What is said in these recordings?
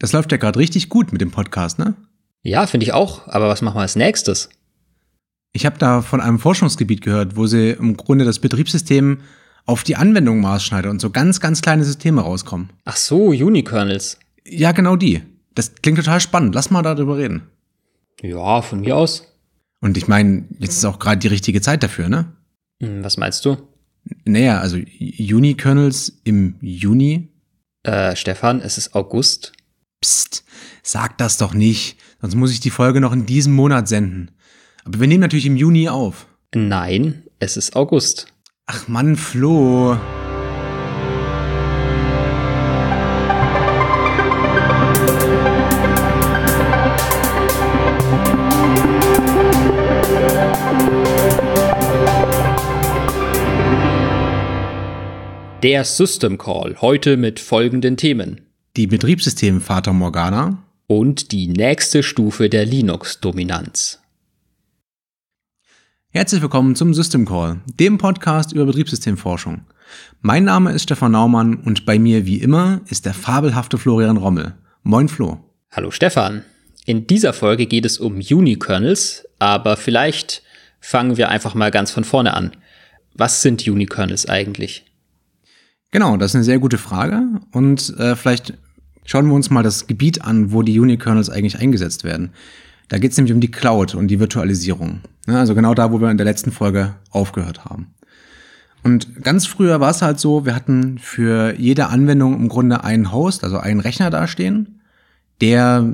Das läuft ja gerade richtig gut mit dem Podcast, ne? Ja, finde ich auch. Aber was machen wir als nächstes? Ich habe da von einem Forschungsgebiet gehört, wo sie im Grunde das Betriebssystem auf die Anwendung maßschneiden und so ganz, ganz kleine Systeme rauskommen. Ach so, Unikernels. Ja, genau die. Das klingt total spannend. Lass mal darüber reden. Ja, von mir aus. Und ich meine, jetzt ist auch gerade die richtige Zeit dafür, ne? Hm, was meinst du? Naja, also Unikernels im Juni. Äh, Stefan, es ist August. Psst, sag das doch nicht, sonst muss ich die Folge noch in diesem Monat senden. Aber wir nehmen natürlich im Juni auf. Nein, es ist August. Ach Mann, Flo. Der System Call heute mit folgenden Themen. Die Betriebssystem Fata Morgana und die nächste Stufe der Linux-Dominanz. Herzlich willkommen zum System Call, dem Podcast über Betriebssystemforschung. Mein Name ist Stefan Naumann und bei mir wie immer ist der fabelhafte Florian Rommel. Moin Flo. Hallo Stefan. In dieser Folge geht es um Unikernels, aber vielleicht fangen wir einfach mal ganz von vorne an. Was sind Unikernels eigentlich? Genau, das ist eine sehr gute Frage. Und äh, vielleicht schauen wir uns mal das Gebiet an, wo die Unikernels eigentlich eingesetzt werden. Da geht es nämlich um die Cloud und die Virtualisierung. Also genau da, wo wir in der letzten Folge aufgehört haben. Und ganz früher war es halt so, wir hatten für jede Anwendung im Grunde einen Host, also einen Rechner dastehen, der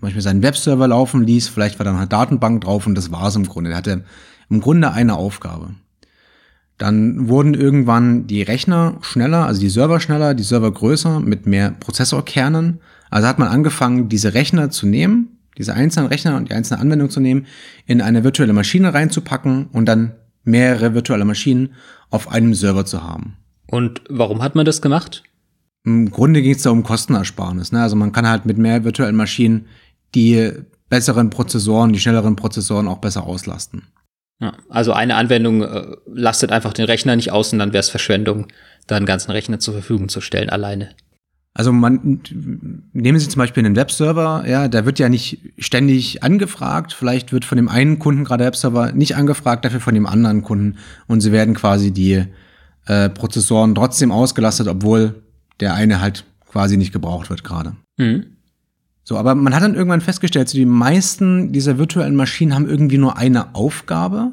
manchmal seinen Webserver laufen ließ, vielleicht war da eine Datenbank drauf und das war es im Grunde. Der hatte im Grunde eine Aufgabe. Dann wurden irgendwann die Rechner schneller, also die Server schneller, die Server größer mit mehr Prozessorkernen. Also hat man angefangen, diese Rechner zu nehmen, diese einzelnen Rechner und die einzelnen Anwendungen zu nehmen, in eine virtuelle Maschine reinzupacken und dann mehrere virtuelle Maschinen auf einem Server zu haben. Und warum hat man das gemacht? Im Grunde ging es da um Kostenersparnis. Ne? Also man kann halt mit mehr virtuellen Maschinen die besseren Prozessoren, die schnelleren Prozessoren auch besser auslasten. Ja, also eine Anwendung äh, lastet einfach den Rechner nicht aus und dann wäre es Verschwendung, da einen ganzen Rechner zur Verfügung zu stellen alleine. Also man nehmen Sie zum Beispiel einen Webserver, ja, der wird ja nicht ständig angefragt. Vielleicht wird von dem einen Kunden gerade der Webserver nicht angefragt, dafür von dem anderen Kunden. Und sie werden quasi die äh, Prozessoren trotzdem ausgelastet, obwohl der eine halt quasi nicht gebraucht wird gerade. Mhm. So, aber man hat dann irgendwann festgestellt, so die meisten dieser virtuellen Maschinen haben irgendwie nur eine Aufgabe.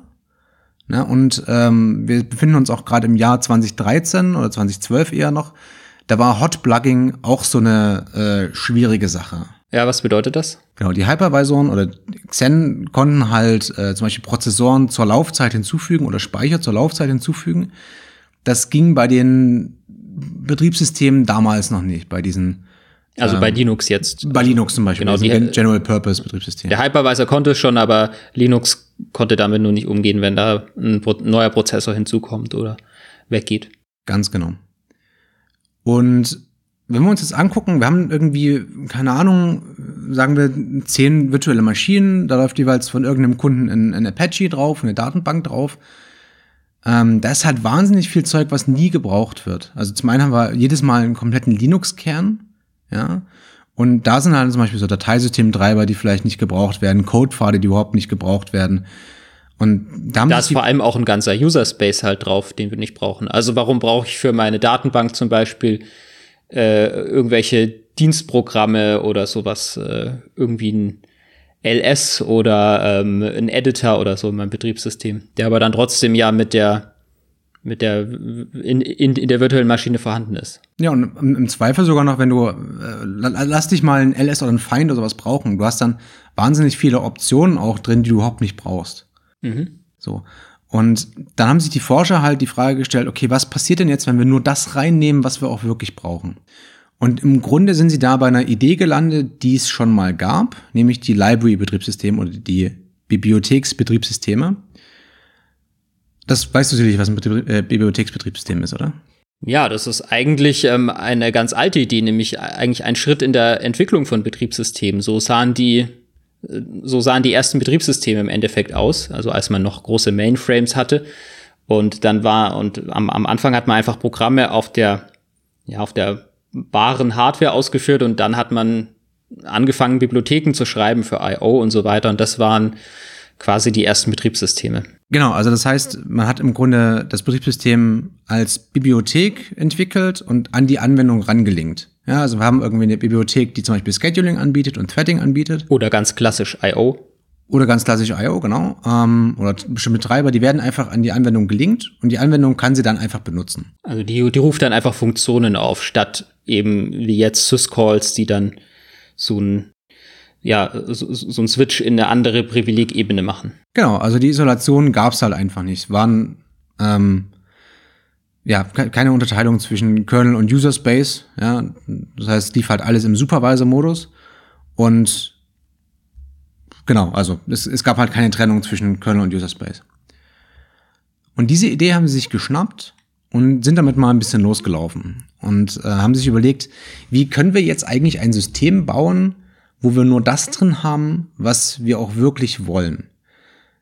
Ne? Und ähm, wir befinden uns auch gerade im Jahr 2013 oder 2012 eher noch. Da war Hot-Plugging auch so eine äh, schwierige Sache. Ja, was bedeutet das? Genau, die Hypervisoren oder Xen konnten halt äh, zum Beispiel Prozessoren zur Laufzeit hinzufügen oder Speicher zur Laufzeit hinzufügen. Das ging bei den Betriebssystemen damals noch nicht, bei diesen also bei ähm, Linux jetzt. Bei Linux zum Beispiel, genau, also die, General Purpose Betriebssystem. Der Hypervisor konnte es schon, aber Linux konnte damit nur nicht umgehen, wenn da ein neuer Prozessor hinzukommt oder weggeht. Ganz genau. Und wenn wir uns jetzt angucken, wir haben irgendwie, keine Ahnung, sagen wir zehn virtuelle Maschinen, da läuft jeweils von irgendeinem Kunden ein, ein Apache drauf, eine Datenbank drauf. Ähm, da ist halt wahnsinnig viel Zeug, was nie gebraucht wird. Also zum einen haben wir jedes Mal einen kompletten Linux-Kern ja. Und da sind halt zum Beispiel so Dateisystemtreiber, die vielleicht nicht gebraucht werden, Codepfade, die überhaupt nicht gebraucht werden. Und da, da ist vor allem auch ein ganzer User Space halt drauf, den wir nicht brauchen. Also warum brauche ich für meine Datenbank zum Beispiel äh, irgendwelche Dienstprogramme oder sowas, äh, irgendwie ein LS oder ähm, ein Editor oder so in meinem Betriebssystem, der aber dann trotzdem ja mit der mit der in, in, in der virtuellen Maschine vorhanden ist. Ja, und im Zweifel sogar noch, wenn du, äh, lass dich mal ein LS oder ein Find oder sowas brauchen. Du hast dann wahnsinnig viele Optionen auch drin, die du überhaupt nicht brauchst. Mhm. So. Und dann haben sich die Forscher halt die Frage gestellt, okay, was passiert denn jetzt, wenn wir nur das reinnehmen, was wir auch wirklich brauchen? Und im Grunde sind sie da bei einer Idee gelandet, die es schon mal gab, nämlich die Library-Betriebssysteme oder die Bibliotheksbetriebssysteme. Das weißt du sicherlich, was ein äh, Bibliotheksbetriebssystem ist, oder? Ja, das ist eigentlich ähm, eine ganz alte Idee, nämlich eigentlich ein Schritt in der Entwicklung von Betriebssystemen. So sahen die, äh, so sahen die ersten Betriebssysteme im Endeffekt aus, also als man noch große Mainframes hatte. Und dann war, und am, am Anfang hat man einfach Programme auf der, ja, auf der baren Hardware ausgeführt und dann hat man angefangen, Bibliotheken zu schreiben für I.O. und so weiter. Und das waren quasi die ersten Betriebssysteme. Genau, also das heißt, man hat im Grunde das Betriebssystem als Bibliothek entwickelt und an die Anwendung rangelinkt. Ja, also wir haben irgendwie eine Bibliothek, die zum Beispiel Scheduling anbietet und Threading anbietet. Oder ganz klassisch I.O. Oder ganz klassisch I.O., genau. Ähm, oder bestimmte Treiber, die werden einfach an die Anwendung gelinkt und die Anwendung kann sie dann einfach benutzen. Also die, die ruft dann einfach Funktionen auf, statt eben wie jetzt Syscalls, die dann so ein ja, so, so ein Switch in eine andere Privilegebene machen. Genau, also die Isolation gab es halt einfach nicht. Waren ähm, ja keine Unterteilung zwischen Kernel und User Space. Ja, das heißt, lief halt alles im Supervisor-Modus und genau, also es, es gab halt keine Trennung zwischen Kernel und User Space. Und diese Idee haben sie sich geschnappt und sind damit mal ein bisschen losgelaufen und äh, haben sich überlegt, wie können wir jetzt eigentlich ein System bauen, wo wir nur das drin haben, was wir auch wirklich wollen.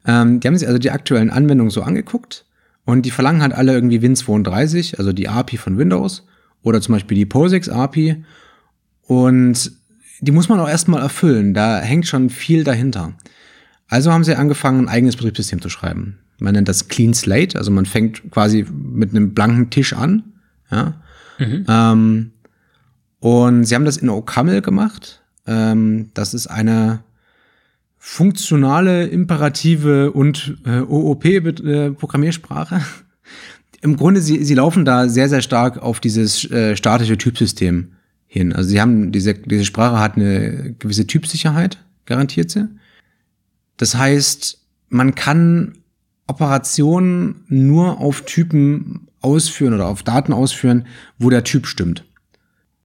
Ähm, die haben sich also die aktuellen Anwendungen so angeguckt und die verlangen halt alle irgendwie Win32, also die API von Windows oder zum Beispiel die POSIX API und die muss man auch erstmal erfüllen, da hängt schon viel dahinter. Also haben sie angefangen, ein eigenes Betriebssystem zu schreiben. Man nennt das Clean Slate, also man fängt quasi mit einem blanken Tisch an. Ja? Mhm. Ähm, und sie haben das in OCaml gemacht. Ähm, das ist eine funktionale, imperative und äh, OOP-Programmiersprache. Im Grunde, sie, sie laufen da sehr, sehr stark auf dieses äh, statische Typsystem hin. Also sie haben, diese, diese Sprache hat eine gewisse Typsicherheit, garantiert sie. Das heißt, man kann Operationen nur auf Typen ausführen oder auf Daten ausführen, wo der Typ stimmt.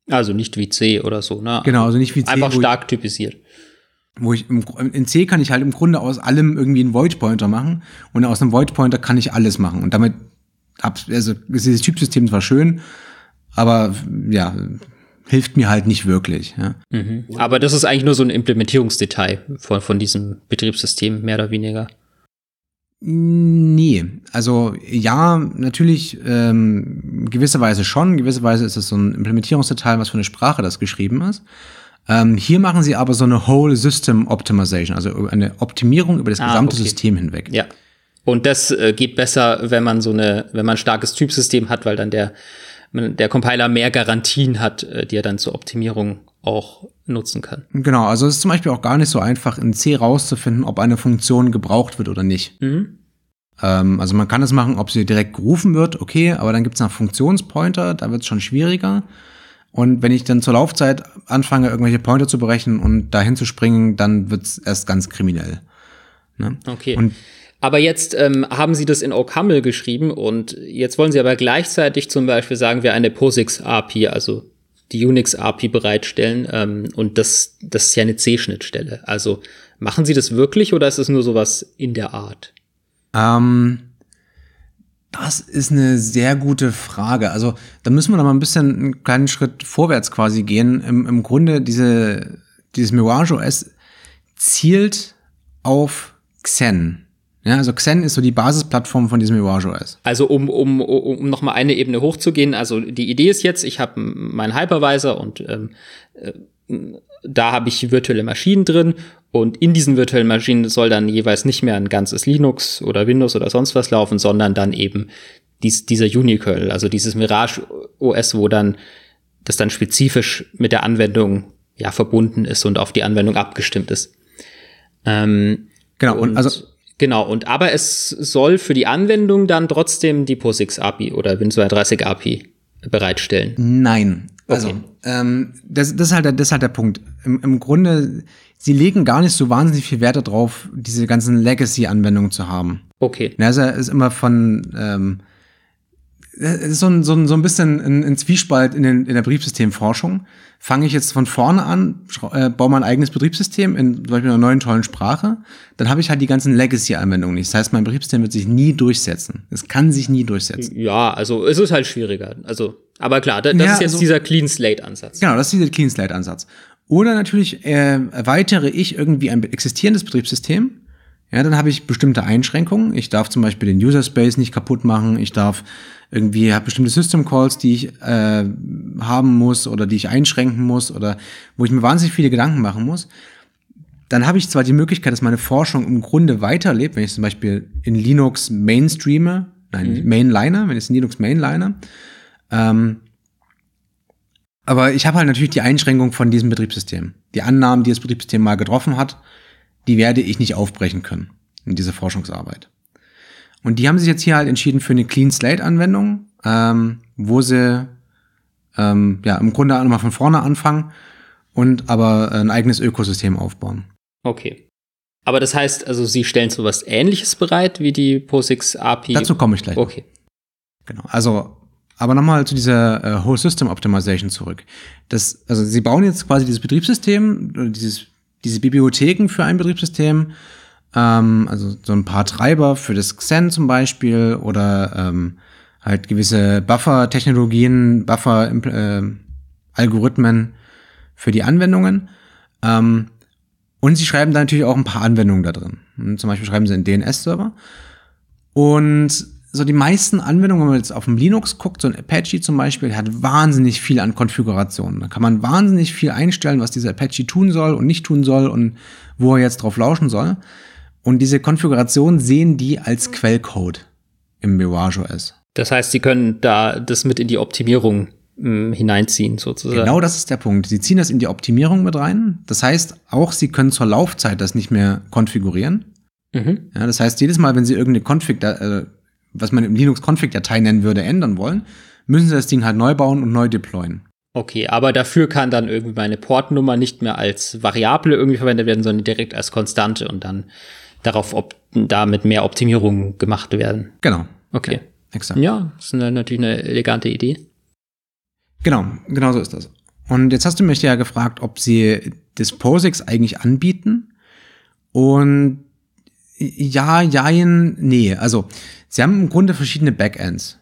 Also nicht wie C oder so, ne? Genau, also nicht wie C. Einfach stark ich, typisiert. Wo ich im, in C kann ich halt im Grunde aus allem irgendwie einen Void Pointer machen und aus einem Void Pointer kann ich alles machen und damit also dieses Typsystem zwar schön, aber ja, hilft mir halt nicht wirklich. Ja. Mhm. Aber das ist eigentlich nur so ein Implementierungsdetail von, von diesem Betriebssystem, mehr oder weniger. Nee, also ja, natürlich ähm, gewisserweise schon. Gewisserweise ist es so ein Implementierungsdetail, was für eine Sprache das geschrieben ist. Ähm, hier machen sie aber so eine Whole System Optimization, also eine Optimierung über das ah, gesamte okay. System hinweg. Ja. Und das äh, geht besser, wenn man so eine, wenn man ein starkes Typsystem hat, weil dann der, der Compiler mehr Garantien hat, äh, die er dann zur Optimierung auch nutzen kann. Genau, also es ist zum Beispiel auch gar nicht so einfach in C rauszufinden, ob eine Funktion gebraucht wird oder nicht. Mhm. Ähm, also man kann es machen, ob sie direkt gerufen wird, okay, aber dann gibt es noch Funktionspointer, da wird es schon schwieriger. Und wenn ich dann zur Laufzeit anfange, irgendwelche Pointer zu berechnen und dahin zu springen, dann wird es erst ganz kriminell. Ne? Okay. Und aber jetzt ähm, haben Sie das in OCaml geschrieben und jetzt wollen Sie aber gleichzeitig zum Beispiel sagen wir eine POSIX API, also die Unix API bereitstellen ähm, und das, das ist ja eine C-Schnittstelle. Also machen Sie das wirklich oder ist es nur sowas in der Art? Ähm, das ist eine sehr gute Frage. Also da müssen wir noch mal ein bisschen einen kleinen Schritt vorwärts quasi gehen. Im, im Grunde diese, dieses Mirage OS zielt auf Xen. Ja, also Xen ist so die Basisplattform von diesem Mirage OS. Also um, um, um noch mal eine Ebene hochzugehen, also die Idee ist jetzt, ich habe meinen Hypervisor und ähm, äh, da habe ich virtuelle Maschinen drin und in diesen virtuellen Maschinen soll dann jeweils nicht mehr ein ganzes Linux oder Windows oder sonst was laufen, sondern dann eben dies, dieser Unikernel, also dieses Mirage OS, wo dann das dann spezifisch mit der Anwendung ja verbunden ist und auf die Anwendung abgestimmt ist. Ähm, genau, und, und also Genau, und aber es soll für die Anwendung dann trotzdem die POSIX API oder Win230 API bereitstellen. Nein. Also, okay. ähm, das, das, ist halt der, das ist halt der Punkt. Im, Im Grunde, sie legen gar nicht so wahnsinnig viel Wert darauf, diese ganzen Legacy-Anwendungen zu haben. Okay. Also ist immer von, ähm, so ein, so ein, so ein bisschen ein, ein Zwiespalt in, den, in der Betriebssystemforschung. Fange ich jetzt von vorne an, äh, baue mein eigenes Betriebssystem in zum Beispiel einer neuen tollen Sprache, dann habe ich halt die ganzen Legacy-Anwendungen nicht. Das heißt, mein Betriebssystem wird sich nie durchsetzen. Es kann sich nie durchsetzen. Ja, also es ist halt schwieriger. Also, aber klar, das, das ja, ist jetzt also, dieser Clean Slate-Ansatz. Genau, das ist dieser Clean Slate-Ansatz. Oder natürlich äh, erweitere ich irgendwie ein existierendes Betriebssystem, ja, dann habe ich bestimmte Einschränkungen. Ich darf zum Beispiel den User Space nicht kaputt machen. Ich darf irgendwie habe bestimmte System Calls, die ich äh, haben muss oder die ich einschränken muss oder wo ich mir wahnsinnig viele Gedanken machen muss. Dann habe ich zwar die Möglichkeit, dass meine Forschung im Grunde weiterlebt, wenn ich zum Beispiel in Linux mainstreame, nein, mhm. Mainliner, wenn ich in Linux Mainliner, ähm, aber ich habe halt natürlich die Einschränkung von diesem Betriebssystem. Die Annahmen, die das Betriebssystem mal getroffen hat, die werde ich nicht aufbrechen können in dieser Forschungsarbeit. Und die haben sich jetzt hier halt entschieden für eine Clean Slate Anwendung, ähm, wo sie ähm, ja im Grunde nochmal von vorne anfangen und aber ein eigenes Ökosystem aufbauen. Okay. Aber das heißt, also sie stellen so was ähnliches bereit wie die POSIX API. Dazu komme ich gleich. Okay. Genau. Also aber nochmal zu dieser äh, Whole System Optimization zurück. Das, also sie bauen jetzt quasi dieses Betriebssystem, dieses diese Bibliotheken für ein Betriebssystem, ähm, also so ein paar Treiber für das Xen zum Beispiel oder ähm, halt gewisse Buffer-Technologien, Buffer-Algorithmen äh, für die Anwendungen. Ähm, und sie schreiben da natürlich auch ein paar Anwendungen da drin. Und zum Beispiel schreiben sie einen DNS-Server. Und so die meisten Anwendungen, wenn man jetzt auf dem Linux guckt, so ein Apache zum Beispiel, hat wahnsinnig viel an Konfigurationen. Da kann man wahnsinnig viel einstellen, was dieser Apache tun soll und nicht tun soll und wo er jetzt drauf lauschen soll. Und diese Konfiguration sehen die als Quellcode im Mirage OS. Das heißt, sie können da das mit in die Optimierung mh, hm, hineinziehen, sozusagen. Genau das ist der Punkt. Sie ziehen das in die Optimierung mit rein. Das heißt, auch sie können zur Laufzeit das nicht mehr konfigurieren. Mhm. Ja, das heißt, jedes Mal, wenn sie irgendeine Config, äh, was man im Linux-Config-Datei nennen würde, ändern wollen, müssen sie das Ding halt neu bauen und neu deployen. Okay, aber dafür kann dann irgendwie meine Portnummer nicht mehr als Variable irgendwie verwendet werden, sondern direkt als Konstante und dann darauf ob damit mehr Optimierungen gemacht werden. Genau. Okay. Ja, exakt. Ja, das ist eine, natürlich eine elegante Idee. Genau, genau so ist das. Und jetzt hast du mich ja gefragt, ob sie das POSIX eigentlich anbieten. Und ja, jein, nee. Also, sie haben im Grunde verschiedene Backends.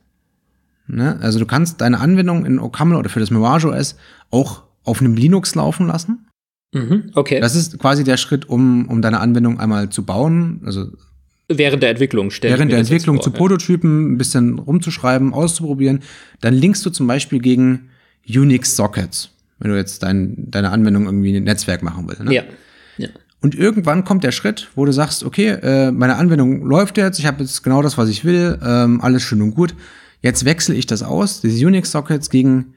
Ne? Also, du kannst deine Anwendung in OCaml oder für das Mirage OS auch auf einem Linux laufen lassen. Mhm, okay. Das ist quasi der Schritt, um, um deine Anwendung einmal zu bauen. Also, während der Entwicklung stellen. Während der Entwicklung vor, zu Prototypen, ein bisschen rumzuschreiben, auszuprobieren. Dann linkst du zum Beispiel gegen Unix Sockets, wenn du jetzt dein, deine Anwendung irgendwie ein Netzwerk machen willst. Ne? Ja. Und irgendwann kommt der Schritt, wo du sagst, okay, äh, meine Anwendung läuft jetzt, ich habe jetzt genau das, was ich will, ähm, alles schön und gut. Jetzt wechsle ich das aus, diese Unix-Sockets gegen,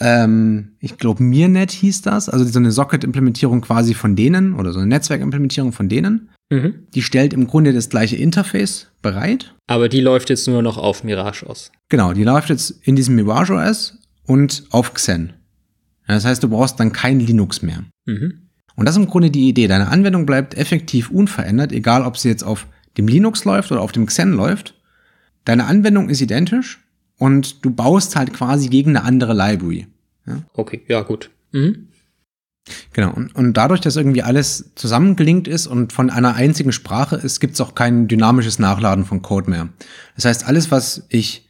ähm, ich glaube, Mirnet hieß das, also so eine Socket-Implementierung quasi von denen oder so eine Netzwerk-Implementierung von denen. Mhm. Die stellt im Grunde das gleiche Interface bereit. Aber die läuft jetzt nur noch auf Mirage OS. Genau, die läuft jetzt in diesem Mirage OS und auf Xen. Das heißt, du brauchst dann kein Linux mehr. Mhm. Und das ist im Grunde die Idee. Deine Anwendung bleibt effektiv unverändert, egal ob sie jetzt auf dem Linux läuft oder auf dem Xen läuft. Deine Anwendung ist identisch und du baust halt quasi gegen eine andere Library. Ja? Okay, ja, gut. Mhm. Genau, und, und dadurch, dass irgendwie alles zusammengelinkt ist und von einer einzigen Sprache ist, gibt es auch kein dynamisches Nachladen von Code mehr. Das heißt, alles, was ich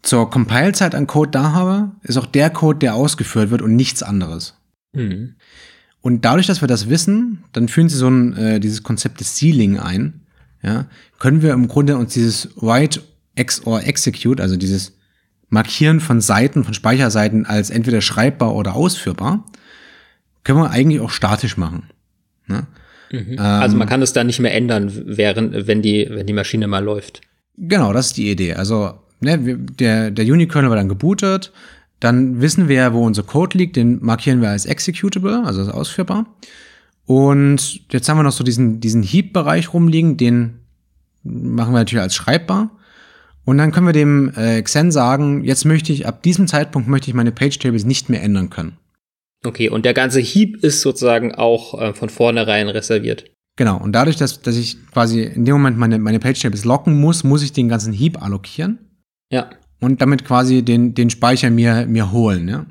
zur Compile-Zeit an Code da habe, ist auch der Code, der ausgeführt wird und nichts anderes. Mhm. Und dadurch, dass wir das wissen, dann führen sie so ein, äh, dieses Konzept des Sealing ein. Ja, können wir im Grunde uns dieses Write XOR Execute, also dieses Markieren von Seiten, von Speicherseiten als entweder schreibbar oder ausführbar, können wir eigentlich auch statisch machen. Ne? Mhm. Ähm, also man kann es da nicht mehr ändern, während, wenn die, wenn die Maschine mal läuft. Genau, das ist die Idee. Also ne, der, der Unikernel wird dann gebootet, dann wissen wir wo unser Code liegt, den markieren wir als executable, also als ausführbar. Und jetzt haben wir noch so diesen, diesen Heap-Bereich rumliegen, den machen wir natürlich als schreibbar. Und dann können wir dem äh, Xen sagen, jetzt möchte ich, ab diesem Zeitpunkt möchte ich meine Page-Tables nicht mehr ändern können. Okay, und der ganze Heap ist sozusagen auch äh, von vornherein reserviert. Genau, und dadurch, dass, dass ich quasi in dem Moment meine, meine Page-Tables locken muss, muss ich den ganzen Heap allokieren. Ja und damit quasi den, den Speicher mir, mir holen. Ja?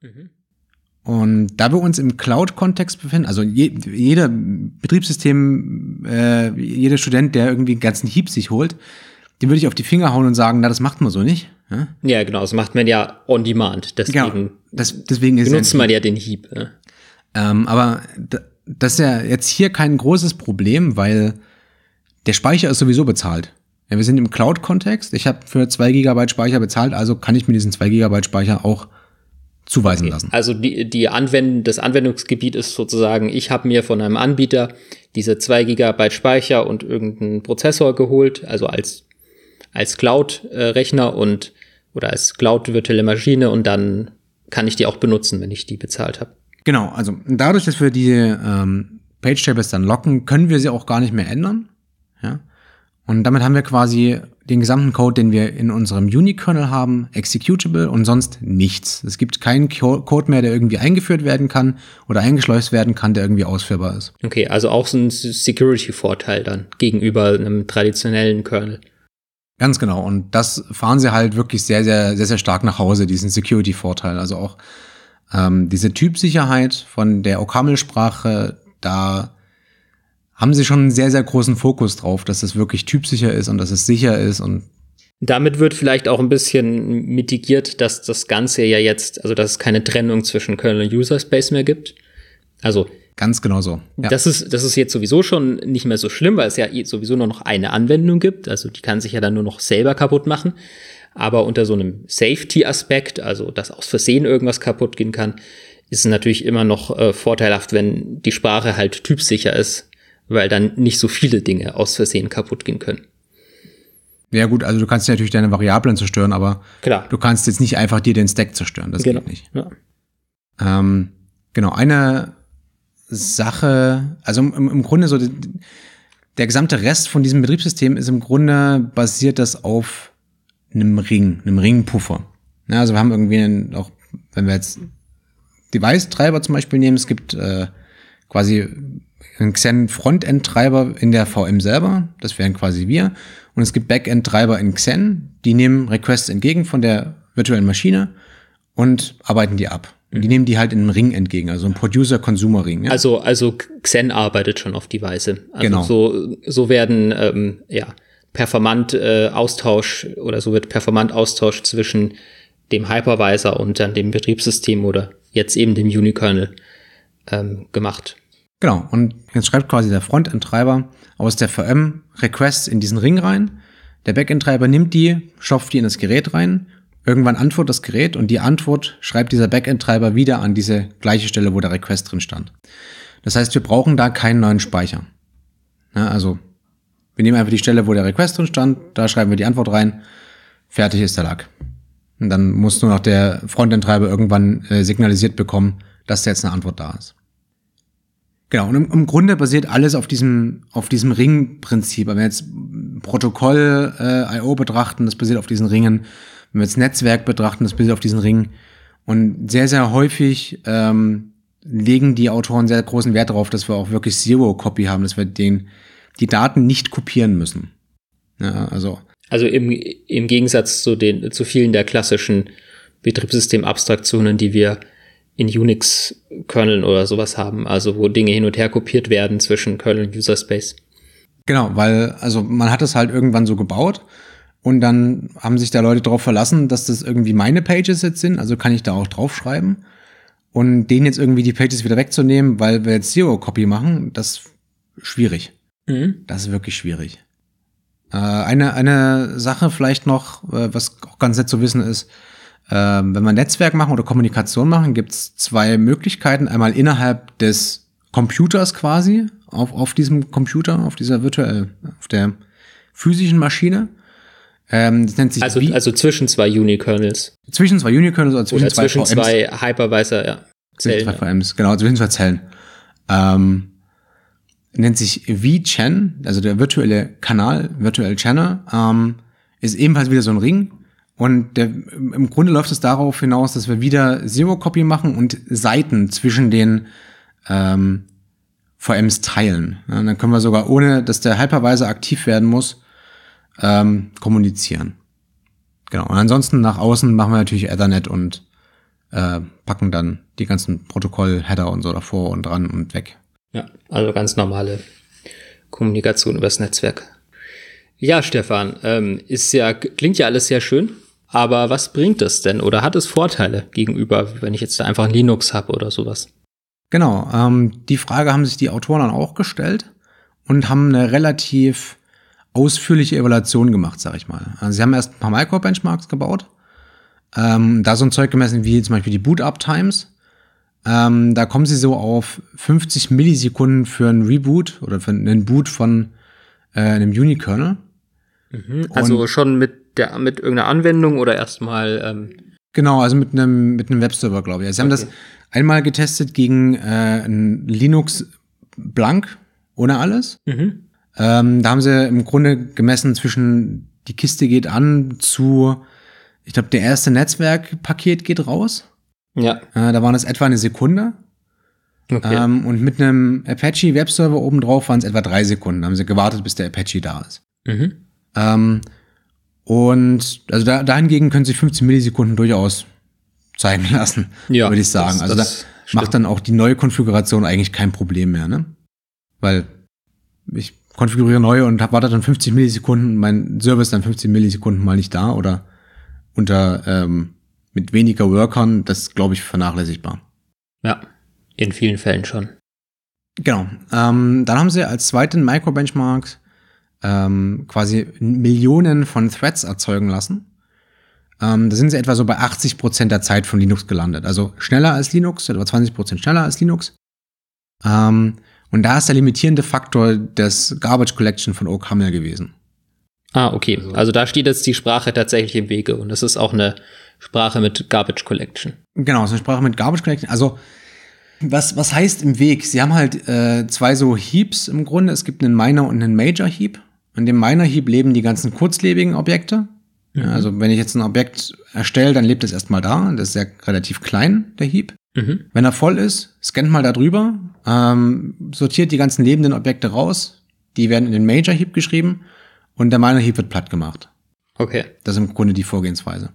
Mhm. Und da wir uns im Cloud-Kontext befinden, also je, jeder Betriebssystem, äh, jeder Student, der irgendwie einen ganzen Heap sich holt, den würde ich auf die Finger hauen und sagen, na, das macht man so nicht. Ja, ja genau, das macht man ja on demand. Deswegen, genau, das, deswegen ist benutzt man ja den Heap. Ja. Ähm, aber das ist ja jetzt hier kein großes Problem, weil der Speicher ist sowieso bezahlt. Ja, wir sind im Cloud-Kontext. Ich habe für zwei Gigabyte Speicher bezahlt, also kann ich mir diesen zwei Gigabyte Speicher auch zuweisen Okay. lassen. Also die, die Anwend das Anwendungsgebiet ist sozusagen, ich habe mir von einem Anbieter diese 2 Gigabyte Speicher und irgendeinen Prozessor geholt, also als, als Cloud-Rechner und oder als Cloud-virtuelle Maschine und dann kann ich die auch benutzen, wenn ich die bezahlt habe. Genau, also dadurch, dass wir die ähm, Page Tables dann locken, können wir sie auch gar nicht mehr ändern. Ja? Und damit haben wir quasi den gesamten Code, den wir in unserem Unikernel haben, executable und sonst nichts. Es gibt keinen Co Code mehr, der irgendwie eingeführt werden kann oder eingeschleust werden kann, der irgendwie ausführbar ist. Okay, also auch so ein Security-Vorteil dann gegenüber einem traditionellen Kernel. Ganz genau. Und das fahren sie halt wirklich sehr, sehr, sehr, sehr stark nach Hause, diesen Security-Vorteil. Also auch ähm, diese Typsicherheit von der OCaml-Sprache, da haben sie schon einen sehr, sehr großen Fokus drauf, dass es wirklich typsicher ist und dass es sicher ist und Damit wird vielleicht auch ein bisschen mitigiert, dass das Ganze ja jetzt, also dass es keine Trennung zwischen Kernel und User Space mehr gibt. Also ganz genau so. Ja. das ist das ist jetzt sowieso schon nicht mehr so schlimm, weil es ja eh sowieso nur noch eine Anwendung gibt. Also die kann sich ja dann nur noch selber kaputt machen. Aber unter so einem Safety-Aspekt, also dass aus Versehen irgendwas kaputt gehen kann, ist es natürlich immer noch äh, vorteilhaft, wenn die Sprache halt typsicher ist, weil dann nicht so viele Dinge aus Versehen kaputt gehen können. ja gut, also du kannst natürlich deine Variablen zerstören, aber Klar. du kannst jetzt nicht einfach dir den Stack zerstören. Das Genau. geht nicht. Ja. Ähm, genau, eine Sache, also im, im Grunde so, die, der gesamte Rest von diesem Betriebssystem ist im Grunde basiert das auf einem Ring, einem Ringpuffer. Ja, also wir haben irgendwie einen, auch, wenn wir jetzt Device-Treiber zum Beispiel nehmen, es gibt äh, quasi einen Xen Frontend-Treiber in der VM selber, das wären quasi wir, und es gibt Backend-Treiber in Xen, die nehmen Requests entgegen von der virtuellen Maschine und arbeiten die ab. Und die nehmen die halt in einem Ring entgegen, also ein Producer-Consumer-Ring. Ja? Also, also Xen arbeitet schon auf die Weise. Also Genau. so, so werden ähm, ja performant äh, Austausch oder so wird performant Austausch zwischen dem Hypervisor und dann dem Betriebssystem oder jetzt eben dem Unikernel ähm, gemacht. Genau, und jetzt schreibt quasi der Frontend-Treiber aus der VM Requests in diesen Ring rein. Der Backend-Treiber nimmt die, stopft die in das Gerät rein. Irgendwann antwortet das Gerät und die Antwort schreibt dieser Backend-Treiber wieder an diese gleiche Stelle, wo der Request drin stand. Das heißt, wir brauchen da keinen neuen Speicher. Ja, also, wir nehmen einfach die Stelle, wo der Request drin stand, da schreiben wir die Antwort rein, fertig ist der Lack. Und dann muss nur noch der Frontend-Treiber irgendwann äh, signalisiert bekommen, dass da jetzt eine Antwort da ist. Genau, und im, im Grunde basiert alles auf diesem, auf diesem Ring-Prinzip. Wenn wir jetzt Protokoll äh, IO betrachten, das basiert auf diesen Ringen. Wenn wir jetzt Netzwerk betrachten, das basiert auf diesen Ringen. Und sehr, sehr häufig ähm, legen die Autoren sehr großen Wert darauf, dass wir auch wirklich Zero-Copy haben, dass wir den, die Daten nicht kopieren müssen. Ja, also Also im, im Gegensatz zu den zu vielen der klassischen Betriebssystemabstraktionen, die wir in Unix-Kerneln oder sowas haben, also wo Dinge hin und her kopiert werden zwischen Kernel und User Space. Genau, weil, also man hat es halt irgendwann so gebaut und dann haben sich da Leute darauf verlassen, dass das irgendwie meine Pages jetzt sind, also kann ich da auch draufschreiben. Und denen jetzt irgendwie die Pages wieder wegzunehmen, weil wir jetzt Zero-Copy machen, das ist schwierig. Mhm. Das ist wirklich schwierig. Äh, eine, eine Sache vielleicht noch, äh, was auch ganz nett zu wissen ist, äh, wenn wir Netzwerk machen oder Kommunikation machen, gibt es zwei Möglichkeiten. Einmal innerhalb des Computers quasi, auf, auf diesem Computer, auf dieser virtuell, auf der physischen Maschine. Ähm, das nennt sich Also, wie- also zwischen zwei Unikernels zwischen zwei Unikernels oder zwischen oder zwei zwischen VMs. zwei Hypervisor, ja. Zwischen zwei VMs, genau, zwischen zwei Zellen. Ähm, nennt sich VChan, also der virtuelle Kanal, Virtual Channel, ähm, ist ebenfalls wieder so ein Ring. Und der, im Grunde läuft es darauf hinaus, dass wir wieder Zero-Copy machen und Seiten zwischen den ähm, VMs teilen. Ja, dann können wir sogar, ohne dass der Hypervisor aktiv werden muss, ähm, kommunizieren. Genau. Und ansonsten nach außen machen wir natürlich Ethernet und äh, packen dann die ganzen Protokoll-Header und so davor und dran und weg. Ja, also ganz normale Kommunikation übers Netzwerk. Ja, Stefan, ähm, ist ja, klingt ja alles sehr schön, aber was bringt es denn oder hat es Vorteile gegenüber, wenn ich jetzt da einfach ein Linux habe oder sowas? Genau, ähm, die Frage haben sich die Autoren dann auch gestellt und haben eine relativ ausführliche Evaluation gemacht, sag ich mal. Also sie haben erst ein paar Micro-Benchmarks gebaut, ähm, da so ein Zeug gemessen wie zum Beispiel die Boot-Up-Times. Ähm, da kommen sie so auf 50 Millisekunden für ein Reboot oder für einen Boot von äh, einem Unikernel. Mhm, also Und schon mit der mit irgendeiner Anwendung oder erstmal ähm Genau, also mit einem mit einem Webserver, glaube ich. Also sie okay. haben das einmal getestet gegen äh, ein Linux blank ohne alles. Mhm. Ähm, da haben sie im Grunde gemessen zwischen die Kiste geht an zu, ich glaube, der erste Netzwerkpaket geht raus. Ja. Äh, da waren es etwa eine Sekunde. Okay. Ähm, und mit einem Apache Webserver obendrauf waren es etwa drei Sekunden. Da haben sie gewartet, bis der Apache da ist. Mhm. Ähm, und also da, dahingegen können sich 15 Millisekunden durchaus zeigen lassen, ja, würde ich sagen. Das, also da macht dann auch die neue Konfiguration eigentlich kein Problem mehr, ne? Weil ich konfiguriere neu und warte dann 50 Millisekunden, mein Server ist dann 15 Millisekunden mal nicht da oder unter ähm, mit weniger Workern, das glaube ich vernachlässigbar. Ja, in vielen Fällen schon. Genau. Ähm, dann haben sie als zweiten Micro-Benchmark ähm, quasi Millionen von Threads erzeugen lassen. Ähm, da sind sie etwa so bei 80 Prozent der Zeit von Linux gelandet. Also schneller als Linux, etwa 20 Prozent schneller als Linux. Ähm, und da ist der limitierende Faktor des Garbage Collection von OCaml gewesen. Ah, okay. Also, also da steht jetzt die Sprache tatsächlich im Wege und das ist auch eine Sprache mit Garbage Collection. Genau, so eine Sprache mit Garbage Collection. Also was, was heißt im Weg? Sie haben halt äh, zwei so Heaps im Grunde. Es gibt einen Minor und einen Major Heap. In dem Minor Heap leben die ganzen kurzlebigen Objekte. Mhm. Also wenn ich jetzt ein Objekt erstelle, dann lebt es erstmal da. Das ist ja relativ klein, der Heap. Mhm. Wenn er voll ist, scannt mal da drüber, ähm, sortiert die ganzen lebenden Objekte raus. Die werden in den Major Heap geschrieben und der Minor Heap wird platt gemacht. Okay. Das ist im Grunde die Vorgehensweise.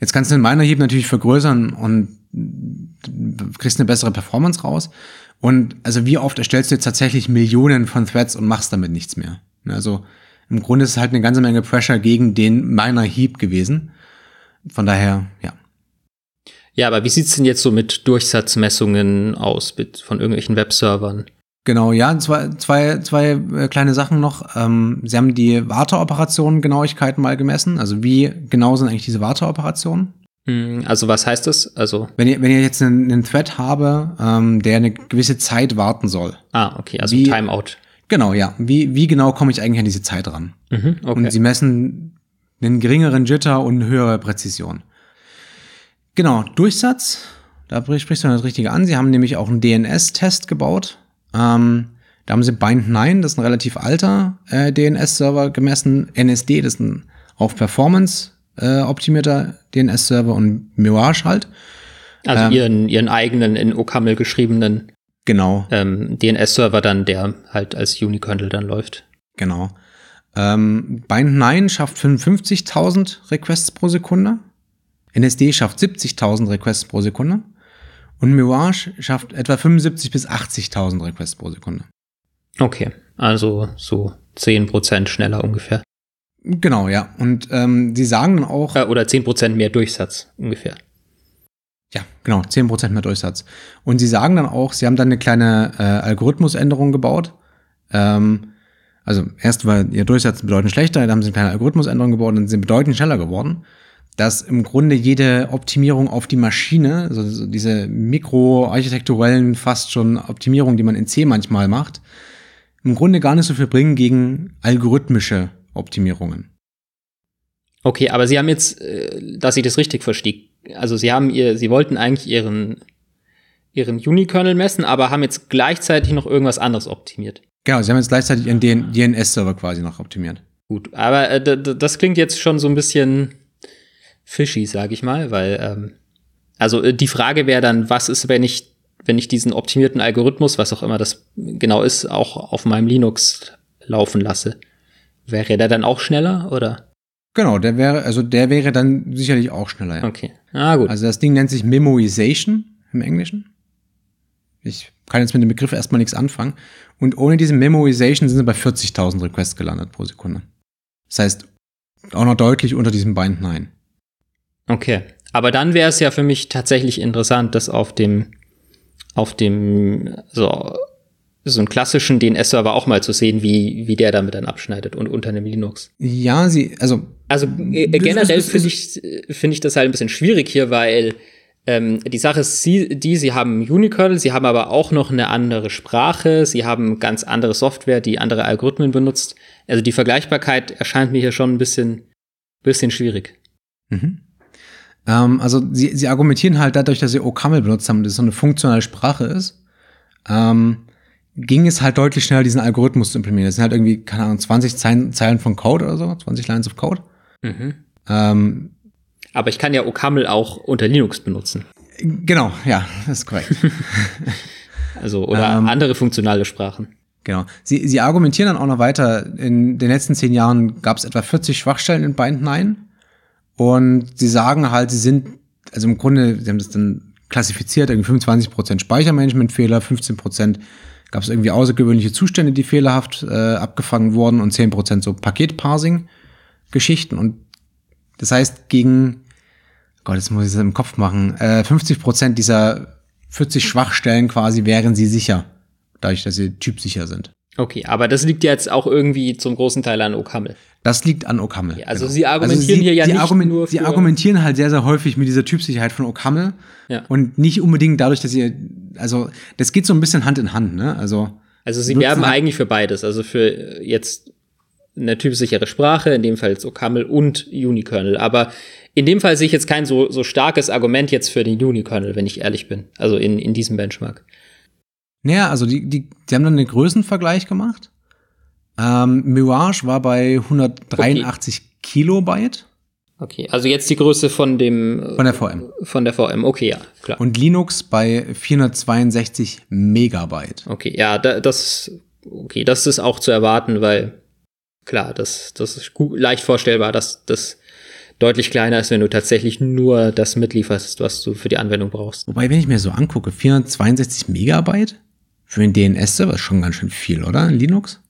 Jetzt kannst du den Minor Heap natürlich vergrößern und kriegst eine bessere Performance raus. Und also wie oft erstellst du jetzt tatsächlich Millionen von Threads und machst damit nichts mehr? Also im Grunde ist es halt eine ganze Menge Pressure gegen den Minor Heap gewesen. Von daher, ja. Ja, aber wie sieht's denn jetzt so mit Durchsatzmessungen aus mit, von irgendwelchen Webservern? Genau, ja, zwei, zwei, zwei äh, kleine Sachen noch. Ähm, Sie haben die Warteoperationen Genauigkeit mal gemessen. Also wie genau sind eigentlich diese Warteoperationen? Hm, also was heißt das? Also wenn ihr, wenn ihr jetzt einen, einen Thread habe, ähm, der eine gewisse Zeit warten soll. Ah, okay, also wie, Timeout. Genau, ja. Wie, wie genau komme ich eigentlich an diese Zeit ran? Mhm, okay. Und sie messen einen geringeren Jitter und eine höhere Präzision. Genau, Durchsatz, da sprichst du das Richtige an. Sie haben nämlich auch einen DNS-Test gebaut. Ähm, da haben sie Bind9, das ist ein relativ alter äh, DNS-Server gemessen. NSD, das ist ein auf Performance äh, optimierter DNS-Server und Mirage halt. Also ähm, ihren, ihren eigenen in OCaml geschriebenen genau. ähm, DNS-Server dann, der halt als Unikernel dann läuft. Genau. Ähm, Bind9 schafft 55.000 Requests pro Sekunde. NSD schafft 70.000 Requests pro Sekunde und Mirage schafft etwa 75.000 bis 80.000 Requests pro Sekunde. Okay, also so 10% schneller ungefähr. Genau, ja. Und ähm, die sagen dann auch. Äh, oder 10% mehr Durchsatz ungefähr. Ja, genau, 10% mehr Durchsatz. Und sie sagen dann auch, sie haben dann eine kleine äh, Algorithmusänderung gebaut. Ähm, also erst war ihr Durchsatz bedeutend schlechter, dann haben sie eine kleine Algorithmusänderung gebaut und sind bedeutend schneller geworden dass im Grunde jede Optimierung auf die Maschine, also diese mikroarchitekturellen fast schon Optimierungen, die man in C manchmal macht, im Grunde gar nicht so viel bringen gegen algorithmische Optimierungen. Okay, aber Sie haben jetzt, äh, dass ich das richtig verstehe, also Sie haben ihr, Sie wollten eigentlich Ihren, Ihren Unikernel messen, aber haben jetzt gleichzeitig noch irgendwas anderes optimiert. Genau, Sie haben jetzt gleichzeitig Ihren DNS-Server quasi noch optimiert. Gut, aber äh, das klingt jetzt schon so ein bisschen fishy, sage ich mal, weil ähm, also äh, die Frage wäre dann, was ist, wenn ich wenn ich diesen optimierten Algorithmus, was auch immer das genau ist, auch auf meinem Linux laufen lasse, wäre der dann auch schneller oder? Genau, der wäre also der wäre dann sicherlich auch schneller. Ja. Okay, ah gut. Also das Ding nennt sich Memoization im Englischen. Ich kann jetzt mit dem Begriff erstmal nichts anfangen. Und ohne diese Memoization sind sie bei 40.000 Requests gelandet pro Sekunde. Das heißt, auch noch deutlich unter diesem Bind 9. Okay. Aber dann wäre es ja für mich tatsächlich interessant, das auf dem, auf dem, so, so einen klassischen DNS-Server auch mal zu sehen, wie, wie der damit dann abschneidet und unter einem Linux. Ja, sie, also. Also äh, generell finde ich, finde ich das halt ein bisschen schwierig hier, weil ähm, die Sache ist sie, die, sie haben Unikernel, sie haben aber auch noch eine andere Sprache, sie haben ganz andere Software, die andere Algorithmen benutzt. Also die Vergleichbarkeit erscheint mir hier schon ein bisschen, bisschen schwierig. Mhm. Ähm, also sie, sie argumentieren halt dadurch, dass sie OCaml benutzt haben, dass es so eine funktionale Sprache ist. Ähm, ging es halt deutlich schneller, diesen Algorithmus zu implementieren. Das sind halt irgendwie, keine Ahnung, 20 Zeilen von Code oder so, 20 Lines of Code. Mhm. Ähm, Aber ich kann ja OCaml auch unter Linux benutzen. Genau, ja, das ist korrekt. also, oder ähm, andere funktionale Sprachen. Genau. Sie, sie argumentieren dann auch noch weiter. In den letzten zehn Jahren gab es etwa 40 Schwachstellen in Bind9. Und sie sagen halt, sie sind, also im Grunde, sie haben das dann klassifiziert, irgendwie 25% Speichermanagementfehler, 15% gab es irgendwie außergewöhnliche Zustände, die fehlerhaft äh, abgefangen wurden und 10% so Paketparsing-Geschichten. Und das heißt, gegen, Gott, jetzt muss ich es im Kopf machen, äh, 50% dieser 40 Schwachstellen quasi wären sie sicher, dadurch, dass sie typsicher sind. Okay, aber das liegt jetzt auch irgendwie zum großen Teil an Okamel. Das liegt an Okamel. Okay, also genau. sie argumentieren also sie, hier ja sie nicht argument, nur für Sie argumentieren halt sehr, sehr häufig mit dieser Typsicherheit von Okamel ja. und nicht unbedingt dadurch, dass sie, also das geht so ein bisschen Hand in Hand, ne? Also, also sie werben halt eigentlich für beides, also für jetzt eine typsichere Sprache, in dem Fall jetzt Okamel und Unikernel, aber in dem Fall sehe ich jetzt kein so, so starkes Argument jetzt für den Unikernel, wenn ich ehrlich bin, also in, in diesem Benchmark. Naja, also die, die, die haben dann einen Größenvergleich gemacht ähm, Mirage war bei 183 okay. Kilobyte. Okay, also jetzt die Größe von dem von der VM. Von der VM, okay, ja, klar. Und Linux bei 462 Megabyte. Okay, ja, da, das okay, das ist auch zu erwarten, weil klar, das das ist gut, leicht vorstellbar, dass das deutlich kleiner ist, wenn du tatsächlich nur das mitlieferst, was du für die Anwendung brauchst. Wobei, wenn ich mir so angucke, 462 Megabyte für einen DNS-Server ist schon ganz schön viel, oder? In Linux?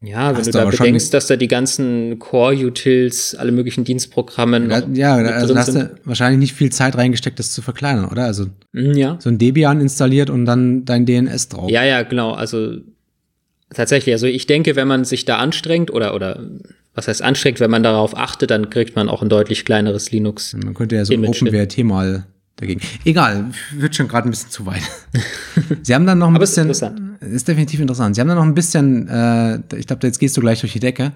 Ja, wenn du da bedenkst, dass da die ganzen Core-Utils, alle möglichen Dienstprogramme ja, ja also da hast du wahrscheinlich nicht viel Zeit reingesteckt, das zu verkleinern, oder? Also hm, ja. so ein Debian installiert und dann dein DNS drauf. Ja, ja, genau. Also tatsächlich, also ich denke, wenn man sich da anstrengt oder oder was heißt anstrengt, wenn man darauf achtet, dann kriegt man auch ein deutlich kleineres Linux. Man könnte ja so ein OpenWrt mal dagegen. Egal, wird schon gerade ein bisschen zu weit. Sie haben dann noch ein Aber bisschen. Ist, ist definitiv interessant. Sie haben dann noch ein bisschen, äh, ich glaube, jetzt gehst du gleich durch die Decke,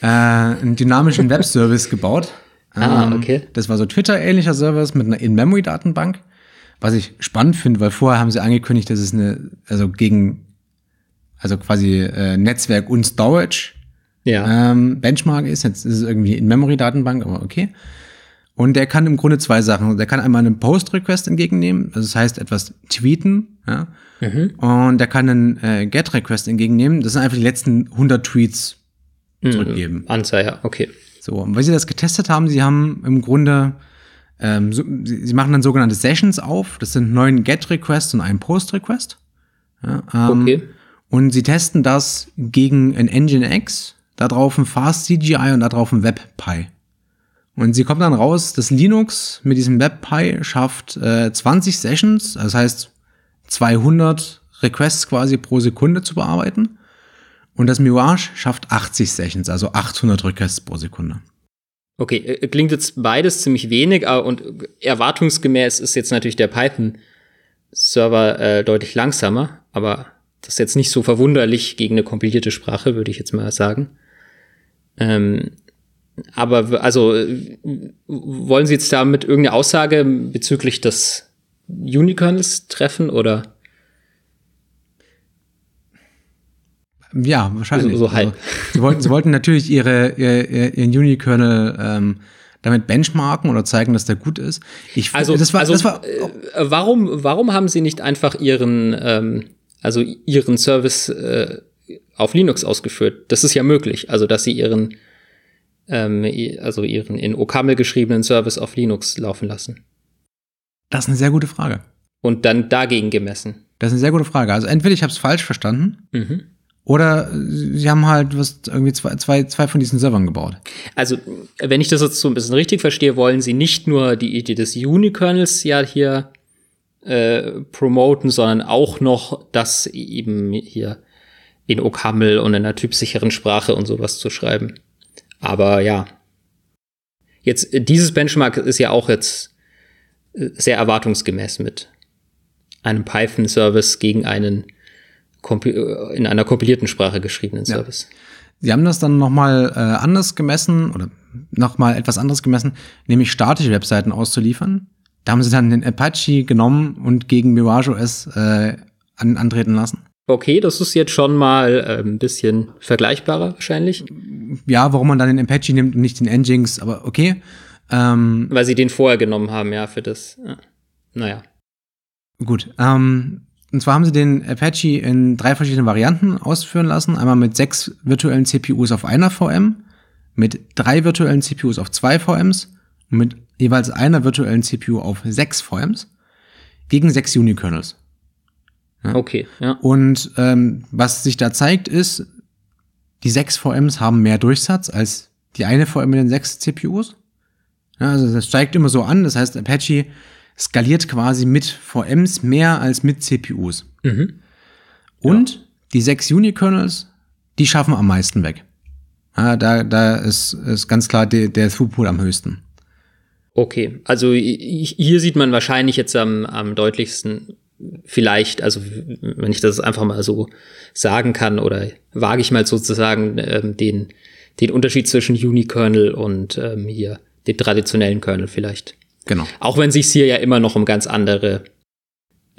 äh, einen dynamischen Webservice gebaut. Ah, ähm, okay. Das war so Twitter-ähnlicher Service mit einer In-Memory-Datenbank. Was ich spannend finde, weil vorher haben sie angekündigt, dass es eine, also gegen, also quasi äh, Netzwerk und Storage ja. ähm, Benchmark ist. Jetzt ist es irgendwie In-Memory-Datenbank, aber okay. Und der kann im Grunde zwei Sachen. Der kann einmal einen Post-Request entgegennehmen, also das heißt etwas tweeten, ja. Mhm. Und der kann einen äh, Get-Request entgegennehmen. Das sind einfach die letzten 100 Tweets mhm. zurückgeben. Mhm. Anzeiger, okay. So, und weil sie das getestet haben, sie haben im Grunde, ähm, so, sie, sie, machen dann sogenannte Sessions auf. Das sind neun Get-Requests und ein Post-Request. Ja, ähm, okay. Und sie testen das gegen ein Nginx, da drauf ein Fast CGI und da drauf ein WebPy. Und sie kommt dann raus, dass Linux mit diesem WebPy schafft äh, 20 Sessions, das heißt 200 Requests quasi pro Sekunde zu bearbeiten. Und das Mirage schafft 80 Sessions, also 800 Requests pro Sekunde. Okay, äh, klingt jetzt beides ziemlich wenig, und erwartungsgemäß ist jetzt natürlich der Python-Server äh, deutlich langsamer, aber das ist jetzt nicht so verwunderlich gegen eine kompilierte Sprache, würde ich jetzt mal sagen. Ähm, aber also wollen Sie jetzt damit irgendeine Aussage bezüglich des Unikernels treffen oder? Ja, wahrscheinlich. So, so halb. Also, sie, wollten, sie wollten natürlich ihre, ihr, ihren Unikernel ähm, damit benchmarken oder zeigen, dass der gut ist. Ich, also, das war, also das war, äh, warum, warum haben sie nicht einfach ihren, ähm, also ihren Service äh, auf Linux ausgeführt? Das ist ja möglich. Also, dass sie ihren ähm, also ihren in OCaml geschriebenen Service auf Linux laufen lassen? Das ist eine sehr gute Frage. Und dann dagegen gemessen? Das ist eine sehr gute Frage. Also entweder ich habe es falsch verstanden mhm. oder sie haben halt was irgendwie zwei, zwei, zwei von diesen Servern gebaut. Also wenn ich das jetzt so ein bisschen richtig verstehe, wollen sie nicht nur die Idee des Unikernels ja hier äh, promoten, sondern auch noch das eben hier in OCaml und in einer typsicheren Sprache und sowas zu schreiben. Aber ja. Jetzt, dieses Benchmark ist ja auch jetzt äh, sehr erwartungsgemäß mit einem Python-Service gegen einen äh, in einer kompilierten Sprache geschriebenen Service. Ja. Sie haben das dann nochmal äh, anders gemessen oder nochmal etwas anderes gemessen, nämlich statische Webseiten auszuliefern. Da haben sie dann den Apache genommen und gegen Mirage OS äh, an, antreten lassen. Okay, das ist jetzt schon mal äh, ein bisschen vergleichbarer wahrscheinlich. Ja, warum man dann den Apache nimmt und nicht den Nginx, aber okay. Ähm, Weil sie den vorher genommen haben, ja, für das. Ja. Naja. Gut. Ähm, und zwar haben sie den Apache in drei verschiedenen Varianten ausführen lassen. Einmal mit sechs virtuellen CPUs auf einer VM, mit drei virtuellen CPUs auf zwei VMs und mit jeweils einer virtuellen CPU auf sechs VMs gegen sechs Unikernels. Ja. Okay, ja. Und ähm, was sich da zeigt, ist, die sechs VMs haben mehr Durchsatz als die eine VM mit den sechs CPUs. Ja, also das steigt immer so an. Das heißt, Apache skaliert quasi mit VMs mehr als mit CPUs. Mhm. Und ja. die sechs Unikernels, die schaffen am meisten weg. Ja, da, da ist, ist ganz klar der, der Throughput am höchsten. Okay, also hier sieht man wahrscheinlich jetzt am, am deutlichsten vielleicht, also wenn ich das einfach mal so sagen kann oder wage ich mal sozusagen ähm, den, den Unterschied zwischen Unikernel und ähm, hier den traditionellen Kernel vielleicht. Genau. Auch wenn sich hier ja immer noch um ganz andere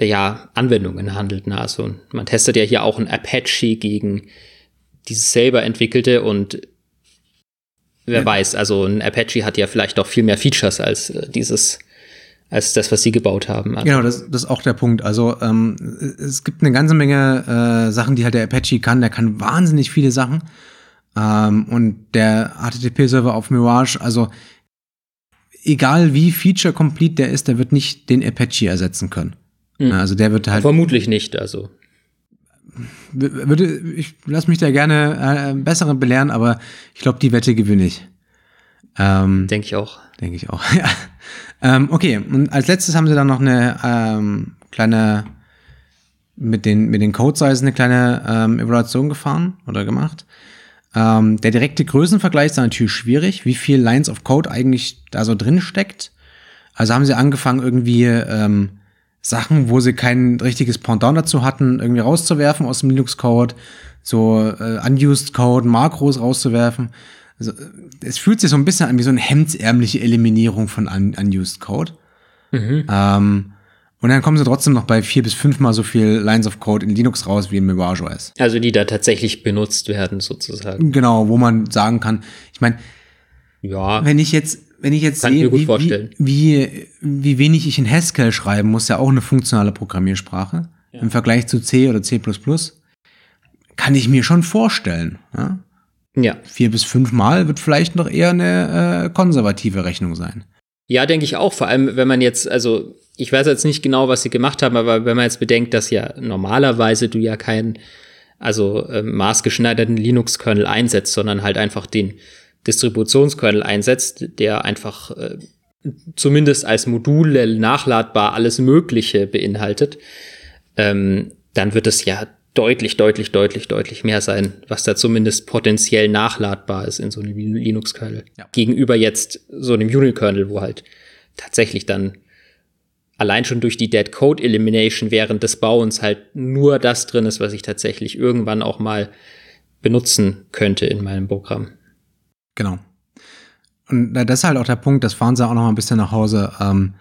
ja, Anwendungen handelt. Ne? Also man testet ja hier auch ein Apache gegen dieses selber entwickelte und wer ja. weiß, also ein Apache hat ja vielleicht auch viel mehr Features als äh, dieses als das, was sie gebaut haben. Also. Genau, das, das ist auch der Punkt. Also ähm, es gibt eine ganze Menge äh, Sachen, die halt der Apache kann. Der kann wahnsinnig viele Sachen. Ähm, und der HTTP-Server auf Mirage, also egal wie feature complete der ist, der wird nicht den Apache ersetzen können. Mhm. Also der wird halt. Vermutlich nicht, also. Würde, ich lass mich da gerne äh, besseren belehren, aber ich glaube, die Wette gewinne ich. Ähm, denke ich auch. Denke ich auch, ja. Ähm, okay, und als letztes haben sie dann noch eine ähm, kleine, mit den, mit den Code-Size eine kleine ähm, Evaluation gefahren oder gemacht. Ähm, der direkte Größenvergleich ist natürlich schwierig, wie viel Lines of Code eigentlich da so drin steckt. Also haben sie angefangen, irgendwie ähm, Sachen, wo sie kein richtiges Pendant dazu hatten, irgendwie rauszuwerfen aus dem Linux-Code, so äh, unused Code, Makros rauszuwerfen. Also, äh, es fühlt sich so ein bisschen an wie so eine hemdsärmliche Eliminierung von un unused Code. Mhm. Ähm, und dann kommen sie trotzdem noch bei vier bis fünfmal so viel Lines of Code in Linux raus wie in Mirage OS. Also die da tatsächlich benutzt werden sozusagen. Genau, wo man sagen kann, ich meine, ja, wenn ich jetzt, wenn ich jetzt sehe, wie, wie, wie, wie, wenig ich in Haskell schreiben muss, ja auch eine funktionale Programmiersprache ja. im Vergleich zu C oder C++, kann ich mir schon vorstellen. Ja? Ja. Vier bis fünfmal wird vielleicht noch eher eine äh, konservative Rechnung sein. Ja, denke ich auch. Vor allem, wenn man jetzt, also ich weiß jetzt nicht genau, was sie gemacht haben, aber wenn man jetzt bedenkt, dass ja normalerweise du ja keinen, also äh, maßgeschneiderten Linux-Kernel einsetzt, sondern halt einfach den Distributionskernel einsetzt, der einfach äh, zumindest als Module nachladbar alles Mögliche beinhaltet, ähm, dann wird es ja deutlich, deutlich, deutlich, deutlich mehr sein, was da zumindest potenziell nachladbar ist in so einem Linux-Kernel. Ja. Gegenüber jetzt so einem Unix-Kernel, wo halt tatsächlich dann allein schon durch die Dead Code Elimination während des Bauens halt nur das drin ist, was ich tatsächlich irgendwann auch mal benutzen könnte in meinem Programm. Genau. Und das ist halt auch der Punkt, das fahren sie auch noch mal ein bisschen nach Hause, ähm,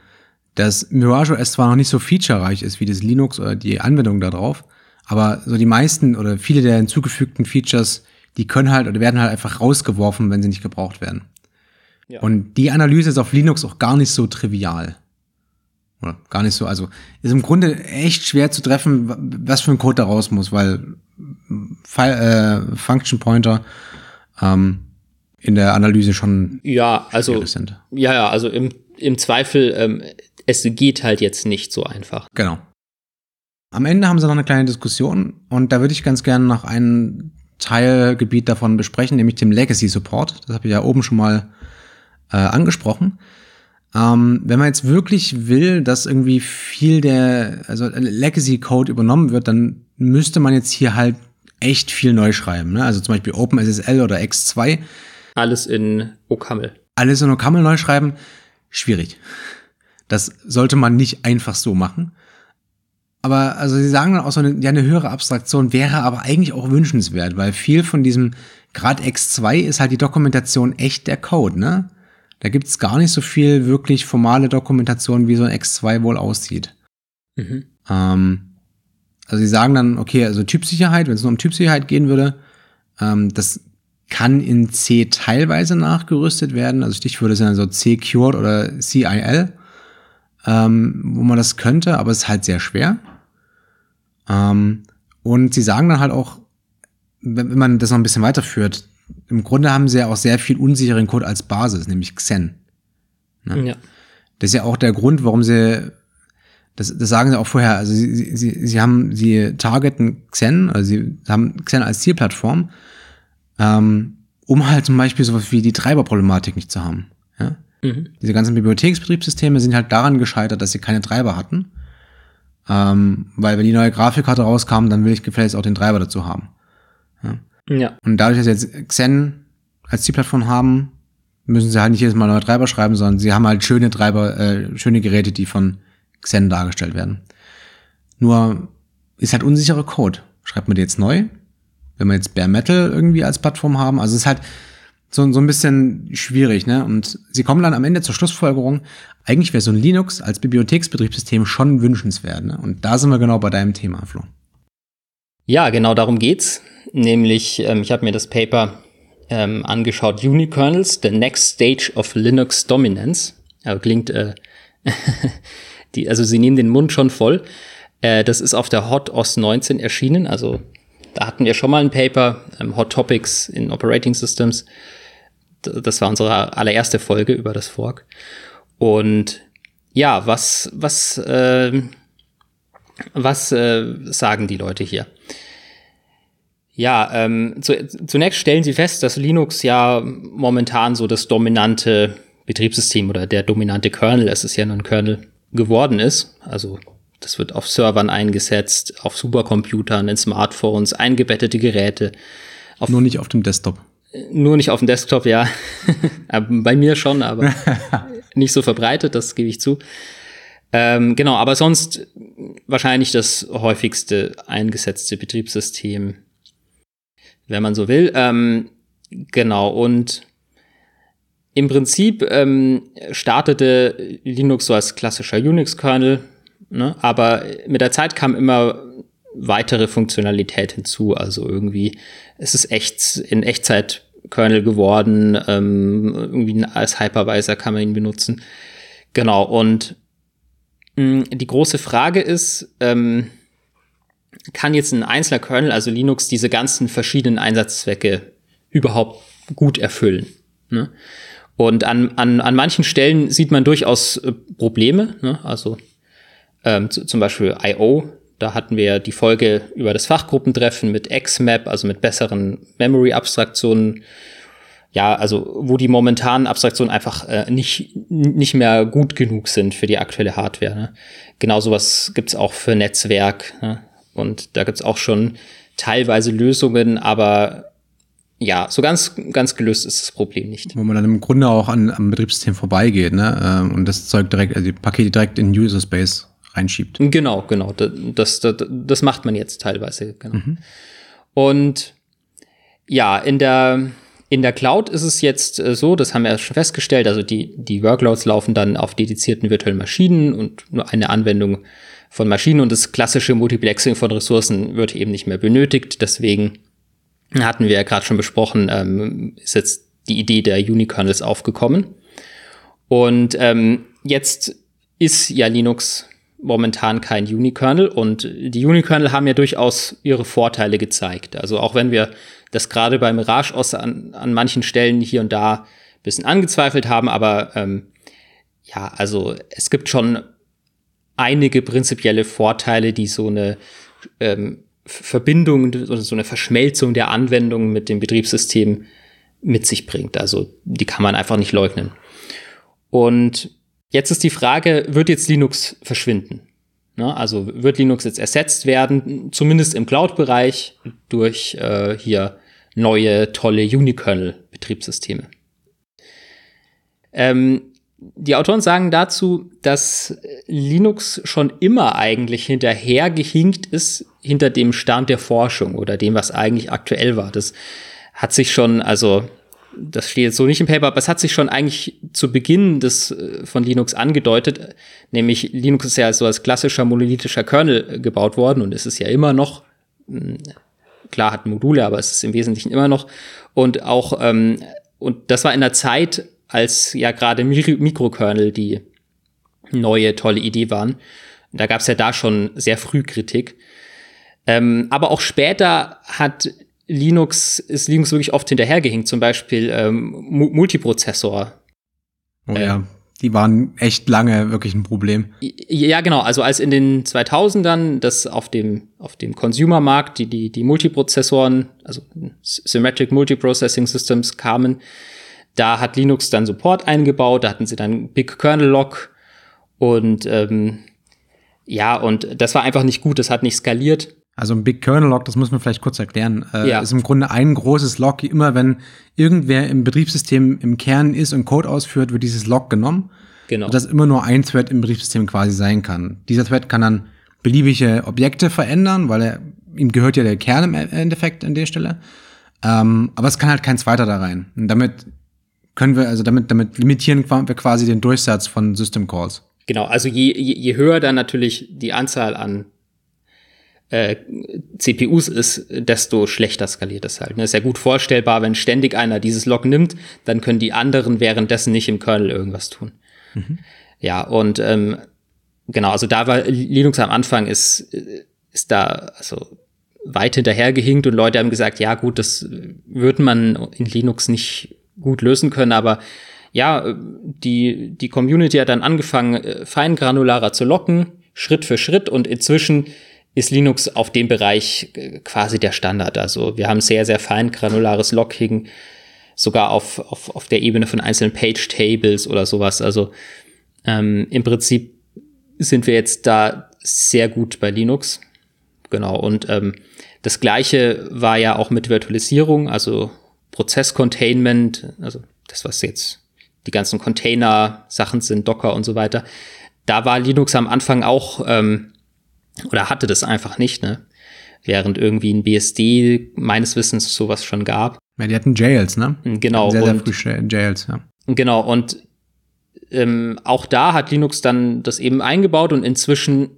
dass Mirage OS zwar noch nicht so featurereich ist wie das Linux oder die Anwendung da drauf, aber so die meisten oder viele der hinzugefügten Features, die können halt oder werden halt einfach rausgeworfen, wenn sie nicht gebraucht werden. Ja. Und die Analyse ist auf Linux auch gar nicht so trivial. Oder gar nicht so. Also ist im Grunde echt schwer zu treffen, was für ein Code da raus muss, weil File, äh, Function Pointer ähm, in der Analyse schon ja, also sind. Ja, ja, also im, im Zweifel, ähm, es geht halt jetzt nicht so einfach. Genau. Am Ende haben sie noch eine kleine Diskussion und da würde ich ganz gerne noch ein Teilgebiet davon besprechen, nämlich dem Legacy Support. Das habe ich ja oben schon mal äh, angesprochen. Ähm, wenn man jetzt wirklich will, dass irgendwie viel der, also Legacy Code übernommen wird, dann müsste man jetzt hier halt echt viel neu schreiben. Ne? Also zum Beispiel OpenSSL oder X2. Alles in OCaml. Alles in OCaml neu schreiben, schwierig. Das sollte man nicht einfach so machen. Aber also sie sagen dann auch so eine, ja, eine höhere Abstraktion wäre aber eigentlich auch wünschenswert, weil viel von diesem Grad X2 ist halt die Dokumentation echt der Code, ne? Da gibt's gar nicht so viel wirklich formale Dokumentation, wie so ein X2 wohl aussieht. Mhm. Ähm, also sie sagen dann, okay, also Typsicherheit, wenn es nur um Typsicherheit gehen würde, ähm, das kann in C teilweise nachgerüstet werden. Also Stichwörter sind also C-Cured oder CIL, ähm, wo man das könnte, aber es ist halt sehr schwer. Ähm, und sie sagen dann halt auch, wenn, man das noch ein bisschen weiterführt, im Grunde haben sie ja auch sehr viel unsicheren Code als Basis, nämlich Xen. Ne? Ja. Das ist ja auch der Grund, warum sie, das, das sagen sie auch vorher, also sie, sie, sie haben, sie targeten Xen, also sie haben Xen als Zielplattform, ähm, um halt zum Beispiel sowas wie die Treiberproblematik nicht zu haben. Ja? Mhm. Diese ganzen Bibliotheksbetriebssysteme sind halt daran gescheitert, dass sie keine Treiber hatten. Ähm, weil wenn die neue Grafikkarte rauskam, dann will ich gefälligst auch den Treiber dazu haben. Ja. ja. Und dadurch, dass sie jetzt Xen als Zielplattform haben, müssen sie halt nicht jedes Mal neue Treiber schreiben, sondern sie haben halt schöne Treiber, äh, schöne Geräte, die von Xen dargestellt werden. Nur ist halt unsicherer Code. Schreibt man die jetzt neu? Wenn wir jetzt Bare Metal irgendwie als Plattform haben, also es ist halt so, so ein bisschen schwierig, ne? Und sie kommen dann am Ende zur Schlussfolgerung, eigentlich wäre so ein Linux als Bibliotheksbetriebssystem schon wünschenswert. Ne? Und da sind wir genau bei deinem Thema, Flo. Ja, genau darum geht's. Nämlich, ähm, ich habe mir das Paper ähm, angeschaut, Unikernels, The Next Stage of Linux Dominance. Aber klingt, äh, die, also sie nehmen den Mund schon voll. Äh, das ist auf der Hot OS 19 erschienen. Also da hatten wir schon mal ein Paper, ähm, Hot Topics in Operating Systems. Das war unsere allererste Folge über das Fork. Und ja, was, was, äh, was äh, sagen die Leute hier? Ja, ähm, zu, zunächst stellen sie fest, dass Linux ja momentan so das dominante Betriebssystem oder der dominante Kernel, es ist ja nur ein Kernel geworden ist. Also das wird auf Servern eingesetzt, auf Supercomputern, in Smartphones, eingebettete Geräte. Nur nicht auf dem Desktop. Nur nicht auf dem Desktop, ja. Bei mir schon, aber nicht so verbreitet, das gebe ich zu. Ähm, genau, aber sonst wahrscheinlich das häufigste eingesetzte Betriebssystem, wenn man so will. Ähm, genau, und im Prinzip ähm, startete Linux so als klassischer Unix-Kernel, ne? aber mit der Zeit kam immer weitere Funktionalität hinzu. Also irgendwie, es ist echt in Echtzeit Kernel geworden. Ähm, irgendwie als Hypervisor kann man ihn benutzen. Genau, und mh, die große Frage ist, ähm, kann jetzt ein einzelner Kernel, also Linux, diese ganzen verschiedenen Einsatzzwecke überhaupt gut erfüllen? Ne? Und an, an, an manchen Stellen sieht man durchaus äh, Probleme, ne? also ähm, zum Beispiel I.O., da hatten wir die Folge über das Fachgruppentreffen mit XMAP, also mit besseren Memory-Abstraktionen. Ja, also wo die momentanen Abstraktionen einfach äh, nicht, nicht mehr gut genug sind für die aktuelle Hardware. Ne? Genau sowas gibt's auch für Netzwerk. Ne? Und da gibt's auch schon teilweise Lösungen, aber ja, so ganz, ganz gelöst ist das Problem nicht. Wo man dann im Grunde auch an, am Betriebssystem vorbeigeht, ne? Ähm, und das Zeug direkt, also die Pakete direkt in User Space reinschiebt. Genau, genau. Das, das, das macht man jetzt teilweise. Genau. Mhm. Und ja, in der, in der Cloud ist es jetzt äh, so, das haben wir schon festgestellt, also die, die Workloads laufen dann auf dedizierten virtuellen Maschinen und nur eine Anwendung von Maschinen und das klassische Multiplexing von Ressourcen wird eben nicht mehr benötigt. Deswegen hatten wir ja gerade schon besprochen, ähm, ist jetzt die Idee der Unikernels aufgekommen. Und ähm, jetzt ist ja Linux momentan kein Unikernel und die Unikernel haben ja durchaus ihre Vorteile gezeigt. Also auch wenn wir das gerade bei Mirage OS an, an manchen Stellen hier und da ein bisschen angezweifelt haben, aber ähm, ja, also es gibt schon einige prinzipielle Vorteile, die so eine ähm, Verbindung oder so eine Verschmelzung der Anwendungen mit dem Betriebssystem mit sich bringt. Also die kann man einfach nicht leugnen. Und Jetzt ist die Frage, wird jetzt Linux verschwinden? Ne? Also wird Linux jetzt ersetzt werden, zumindest im Cloud-Bereich, durch äh, hier neue, tolle Unikernel-Betriebssysteme. Ähm, die Autoren sagen dazu, dass Linux schon immer eigentlich hinterhergehinkt ist hinter dem Stand der Forschung oder dem, was eigentlich aktuell war. Das hat sich schon, also das steht jetzt so nicht im Paper, aber es hat sich schon eigentlich zu Beginn des äh, von Linux angedeutet, nämlich Linux ist ja so als klassischer monolithischer Kernel gebaut worden und es ist ja immer noch, hm, klar hat Module, aber es ist im Wesentlichen immer noch und auch ähm, und das war in der Zeit, als ja gerade Mikrokernel die neue tolle Idee waren. Da gab es ja da schon sehr früh Kritik. Ähm, aber auch später hat Linux, ist Linux wirklich oft hinterhergehinkt, zum Beispiel ähm, Multiprozessor. Oh ja, äh, die waren echt lange wirklich ein Problem. Ja, genau. Also als in den 2000ern das auf dem, auf dem Consumer-Markt die, die, die Multiprozessoren, also Symmetric Multiprocessing Systems kamen, da hat Linux dann Support eingebaut, da hatten sie dann Big Kernel Lock und ähm, ja, und das war einfach nicht gut, das hat nicht skaliert. Also ein Big Kernel Lock, das muss man vielleicht kurz erklären, äh, ja. ist im Grunde ein großes Lock. Immer wenn irgendwer im Betriebssystem im Kern ist und Code ausführt, wird dieses Lock genommen. Genau. Dass immer nur ein Thread im Betriebssystem quasi sein kann. Dieser Thread kann dann beliebige Objekte verändern, weil er, ihm gehört ja der Kern im Endeffekt an der Stelle. Ähm, aber es kann halt kein zweiter da rein. Und damit können wir, also damit, damit limitieren wir quasi den Durchsatz von System Calls. Genau, also je, je, je höher dann natürlich die Anzahl an äh, CPUs ist, desto schlechter skaliert es halt. Das ne? ist ja gut vorstellbar, wenn ständig einer dieses Log nimmt, dann können die anderen währenddessen nicht im Kernel irgendwas tun. Mhm. Ja, und ähm, genau, also da war Linux am Anfang ist, ist da also weit hinterhergehinkt und Leute haben gesagt, ja gut, das würde man in Linux nicht gut lösen können, aber ja, die, die Community hat dann angefangen, äh, feingranularer zu locken, Schritt für Schritt und inzwischen ist Linux auf dem Bereich äh, quasi der Standard. Also wir haben sehr, sehr fein granulares Locking, sogar auf, auf, auf der Ebene von einzelnen Page-Tables oder sowas. Also ähm, im Prinzip sind wir jetzt da sehr gut bei Linux. Genau. Und ähm, das gleiche war ja auch mit Virtualisierung, also Prozess-Containment, also das, was jetzt die ganzen Container-Sachen sind, Docker und so weiter. Da war Linux am Anfang auch ähm, oder hatte das einfach nicht, ne? Während irgendwie ein BSD meines Wissens sowas schon gab. Ja, die hatten Jails, ne? Genau. Sehr, sehr früh Jails, ja. Genau, und ähm, auch da hat Linux dann das eben eingebaut und inzwischen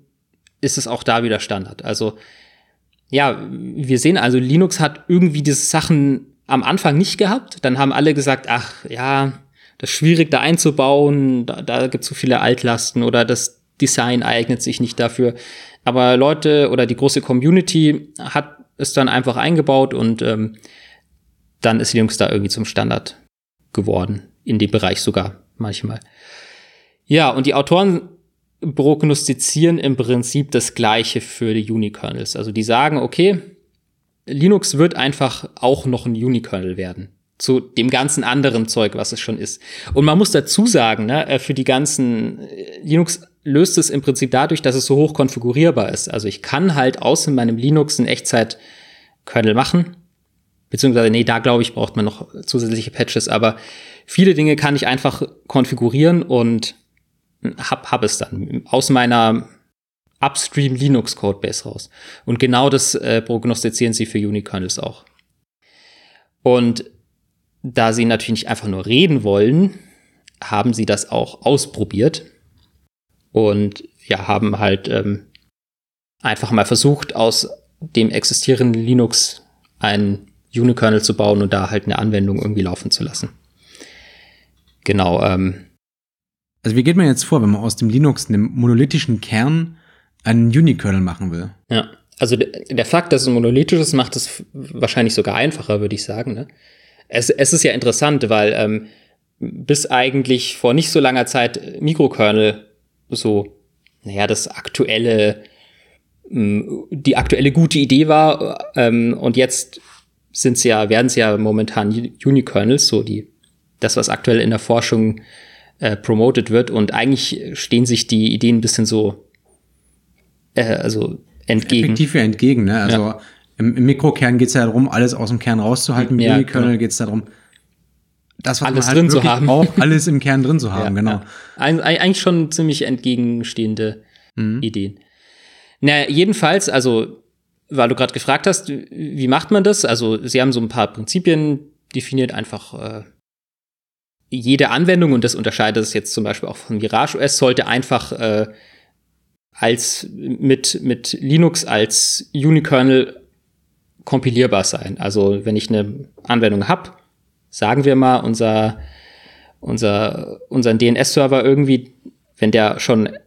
ist es auch da wieder Standard. Also ja, wir sehen also, Linux hat irgendwie diese Sachen am Anfang nicht gehabt. Dann haben alle gesagt, ach ja, das ist schwierig da einzubauen, da, da gibt es so viele Altlasten oder das Design eignet sich nicht dafür. Aber Leute oder die große Community hat es dann einfach eingebaut und ähm, dann ist Linux da irgendwie zum Standard geworden. In dem Bereich sogar manchmal. Ja, und die Autoren prognostizieren im Prinzip das Gleiche für die Unikernels. Also die sagen, okay, Linux wird einfach auch noch ein Unikernel werden. Zu dem ganzen anderen Zeug, was es schon ist. Und man muss dazu sagen, ne, äh, für die ganzen äh, Linux löst es im Prinzip dadurch, dass es so hoch konfigurierbar ist. Also ich kann halt aus meinem Linux einen Echtzeit-Kernel machen. Beziehungsweise, nee, da glaube ich, braucht man noch zusätzliche Patches, aber viele Dinge kann ich einfach konfigurieren und hab, hab es dann aus meiner Upstream Linux Codebase raus. Und genau das äh, prognostizieren sie für Unikernels auch. Und da sie natürlich nicht einfach nur reden wollen, haben sie das auch ausprobiert und ja, haben halt ähm, einfach mal versucht, aus dem existierenden Linux einen Unikernel zu bauen und da halt eine Anwendung irgendwie laufen zu lassen. Genau. Ähm. Also wie geht man jetzt vor, wenn man aus dem Linux, einem monolithischen Kern, einen Unikernel machen will? Ja, also der Fakt, dass es monolithisch ist, macht es wahrscheinlich sogar einfacher, würde ich sagen. Ne? Es, es ist ja interessant, weil ähm, bis eigentlich vor nicht so langer Zeit Mikrokernel so, naja, das aktuelle, hm, die aktuelle gute Idee war. Ähm, und jetzt sind's ja, werden es ja momentan Unikernels, so die, das, was aktuell in der Forschung äh, promoted wird. Und eigentlich stehen sich die Ideen ein bisschen so, äh, also entgegen. Effektiv ja entgegen, ne? Also ja. im, im, Mikrokern geht es ja darum, alles aus dem Kern rauszuhalten. Im ja, Unikernel genau. geht es darum, das, was alles man halt drin zu haben. Auch alles im Kern drin zu haben, ja, genau. Ja. Eig eigentlich schon ziemlich entgegenstehende mhm. Ideen. Na, jedenfalls, also, weil du gerade gefragt hast, wie macht man das? Also, sie haben so ein paar Prinzipien definiert, einfach äh, jede Anwendung, und das unterscheidet es jetzt zum Beispiel auch von Mirage OS, sollte einfach äh, als mit, mit Linux als Unikernel kompilierbar sein. Also wenn ich eine Anwendung habe, sagen wir mal, unser, unser, unseren DNS-Server irgendwie, wenn der schon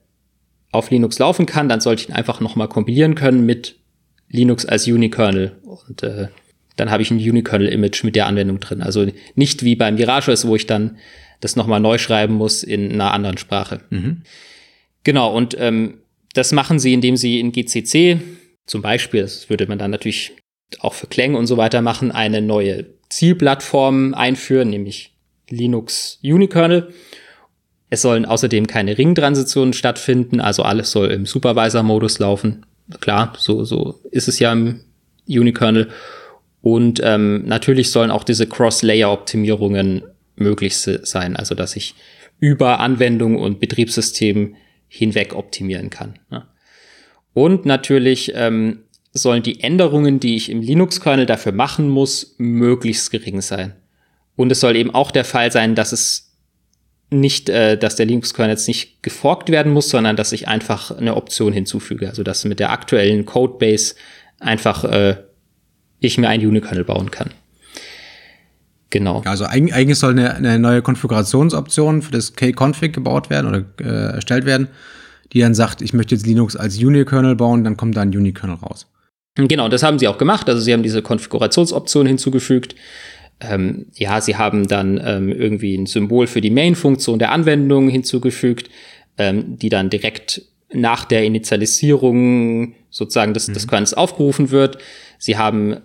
auf Linux laufen kann, dann sollte ich ihn einfach nochmal kompilieren können mit Linux als Unikernel. Und äh, dann habe ich ein Unikernel-Image mit der Anwendung drin. Also nicht wie beim MirageOS, wo ich dann das nochmal neu schreiben muss in einer anderen Sprache. Mhm. Genau, und ähm, das machen sie, indem sie in GCC zum Beispiel, das würde man dann natürlich auch für Klänge und so weiter machen, eine neue Zielplattform einführen, nämlich Linux Unikernel. Es sollen außerdem keine Ringtransitionen stattfinden, also alles soll im Supervisor-Modus laufen. Klar, so, so ist es ja im Unikernel. Und ähm, natürlich sollen auch diese Cross-Layer-Optimierungen möglich sein, also dass ich über Anwendung und Betriebssystem hinweg optimieren kann. Ne? Und natürlich ähm, sollen die Änderungen, die ich im Linux-Kernel dafür machen muss, möglichst gering sein. Und es soll eben auch der Fall sein, dass es nicht, äh, dass der Linux-Kernel jetzt nicht geforkt werden muss, sondern dass ich einfach eine Option hinzufüge. Also dass mit der aktuellen Codebase einfach äh, ich mir einen Unikernel bauen kann. Genau. Also eigentlich soll eine, eine neue Konfigurationsoption für das K-Config gebaut werden oder äh, erstellt werden, die dann sagt, ich möchte jetzt Linux als Unikernel bauen, dann kommt da ein Unikernel raus. Genau, das haben sie auch gemacht. Also sie haben diese Konfigurationsoption hinzugefügt. Ähm, ja, sie haben dann ähm, irgendwie ein Symbol für die Main-Funktion der Anwendung hinzugefügt, ähm, die dann direkt nach der Initialisierung sozusagen des, mhm. des Kernels aufgerufen wird. Sie haben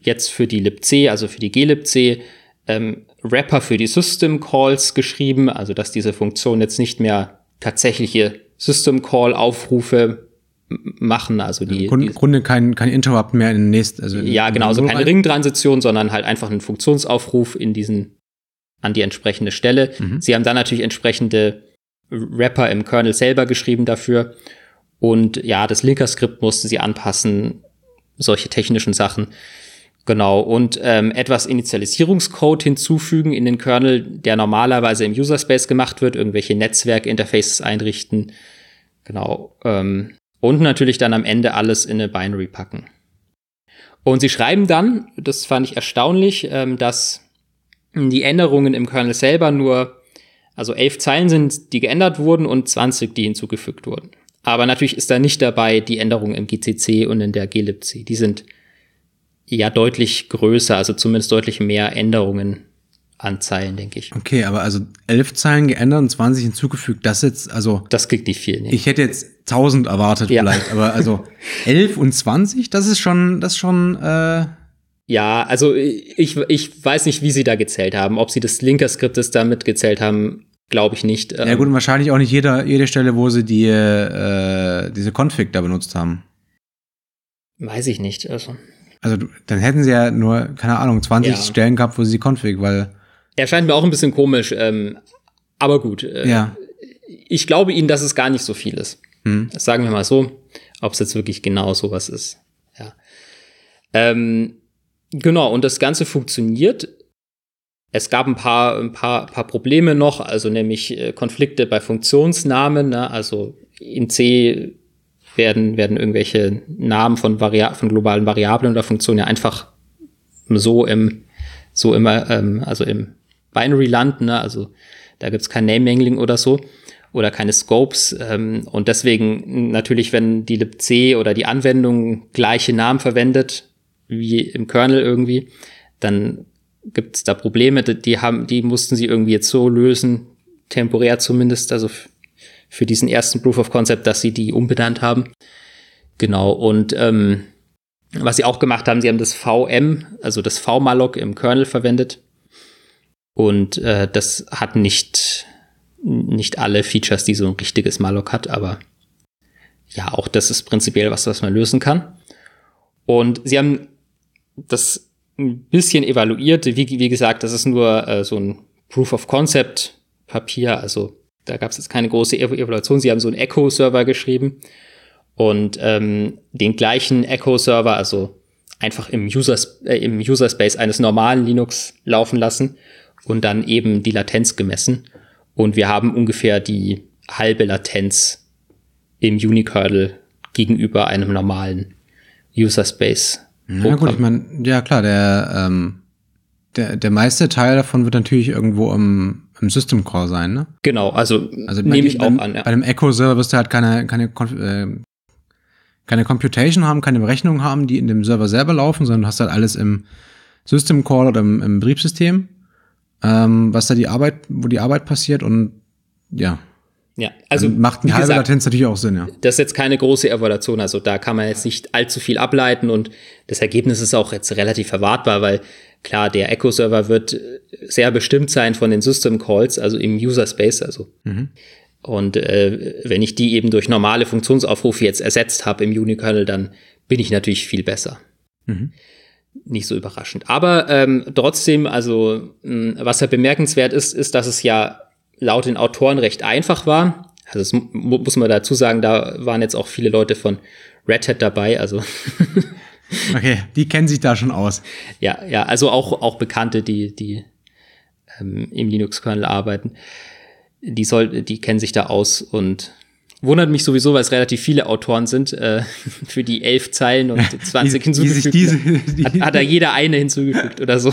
jetzt für die libc, also für die glibc, ähm, Wrapper für die System Calls geschrieben, also dass diese Funktion jetzt nicht mehr tatsächliche System Call Aufrufe machen, also die Im Grunde kein kein Interrupt mehr in den nächsten, also ja genau, also keine Ringtransition, sondern halt einfach einen Funktionsaufruf in diesen an die entsprechende Stelle. Mhm. Sie haben dann natürlich entsprechende Wrapper im Kernel selber geschrieben dafür und ja, das Linker-Skript mussten sie anpassen, solche technischen Sachen. Genau, und ähm, etwas Initialisierungscode hinzufügen in den Kernel, der normalerweise im User Space gemacht wird, irgendwelche Netzwerkinterfaces einrichten. Genau. Ähm, und natürlich dann am Ende alles in eine Binary packen. Und sie schreiben dann, das fand ich erstaunlich, ähm, dass die Änderungen im Kernel selber nur, also elf Zeilen sind, die geändert wurden und 20, die hinzugefügt wurden. Aber natürlich ist da nicht dabei die Änderungen im GCC und in der glibc. Die sind ja deutlich größer, also zumindest deutlich mehr Änderungen an Zeilen, denke ich. Okay, aber also elf Zeilen geändert und 20 hinzugefügt, das jetzt, also. Das kriegt nicht viel, ne? Ich hätte jetzt 1000 erwartet ja. vielleicht, aber also elf und 20, das ist schon, das ist schon, äh ja, also ich, ich weiß nicht, wie sie da gezählt haben. Ob sie das Linker-Skriptes damit gezählt haben, glaube ich nicht. Ja gut, und wahrscheinlich auch nicht jeder, jede Stelle, wo sie die, äh, diese Config da benutzt haben. Weiß ich nicht, also. Also dann hätten sie ja nur, keine Ahnung, 20 ja. Stellen gehabt, wo sie Config, weil. Er scheint mir auch ein bisschen komisch, ähm, aber gut. Äh, ja. Ich glaube ihnen, dass es gar nicht so viel ist. Hm. sagen wir mal so, ob es jetzt wirklich genau sowas ist. Ja. Ähm, genau, und das Ganze funktioniert. Es gab ein paar, ein paar, paar Probleme noch, also nämlich äh, Konflikte bei Funktionsnamen. Ne? Also in C werden, werden irgendwelche Namen von, Vari von globalen Variablen oder Funktionen ja einfach so im, so immer, ähm, also im Binary landen, ne? also da gibt's kein Name-Mangling oder so oder keine Scopes ähm, und deswegen natürlich, wenn die libc oder die Anwendung gleiche Namen verwendet wie im Kernel irgendwie, dann gibt's da Probleme, die haben, die mussten sie irgendwie jetzt so lösen, temporär zumindest, also für diesen ersten Proof of Concept, dass sie die umbenannt haben. Genau, und ähm, was sie auch gemacht haben, sie haben das VM, also das V-Malloc im Kernel verwendet. Und äh, das hat nicht, nicht alle Features, die so ein richtiges Malloc hat, aber ja, auch das ist prinzipiell was, was man lösen kann. Und sie haben das ein bisschen evaluiert. Wie, wie gesagt, das ist nur äh, so ein Proof of Concept Papier, also da gab es jetzt keine große Evaluation. Sie haben so einen Echo-Server geschrieben und ähm, den gleichen Echo-Server, also einfach im, User, äh, im User Space eines normalen Linux laufen lassen und dann eben die Latenz gemessen. Und wir haben ungefähr die halbe Latenz im Unikernel gegenüber einem normalen User Space. Na gut, ich meine, ja klar, der, ähm, der, der meiste Teil davon wird natürlich irgendwo im, im System Core sein, ne? Genau, also, also nehme ich auch beim, an. Ja. Bei dem Echo-Server wirst du halt keine, keine, äh, keine Computation haben, keine Berechnungen haben, die in dem Server selber laufen, sondern du hast halt alles im System Call oder im, im Betriebssystem, ähm, was da die Arbeit, wo die Arbeit passiert und ja. Ja, also Dann macht eine halbe gesagt, Latenz natürlich auch Sinn, ja. Das ist jetzt keine große Evaluation, also da kann man jetzt nicht allzu viel ableiten und das Ergebnis ist auch jetzt relativ erwartbar, weil klar, der Echo-Server wird sehr bestimmt sein von den System Calls, also im User Space, also. Mhm. Und äh, wenn ich die eben durch normale Funktionsaufrufe jetzt ersetzt habe im Unikernel, dann bin ich natürlich viel besser. Mhm. Nicht so überraschend. Aber ähm, trotzdem, also mh, was ja bemerkenswert ist, ist, dass es ja laut den Autoren recht einfach war. Also das mu muss man dazu sagen, da waren jetzt auch viele Leute von Red Hat dabei, also Okay, die kennen sich da schon aus. ja, ja, also auch, auch Bekannte, die, die ähm, im Linux-Kernel arbeiten. Die soll, die kennen sich da aus und wundert mich sowieso, weil es relativ viele Autoren sind, äh, für die elf Zeilen und 20 Wie- wie sich hinzugefügt. diese- die- hat, hat da jeder eine hinzugefügt oder so.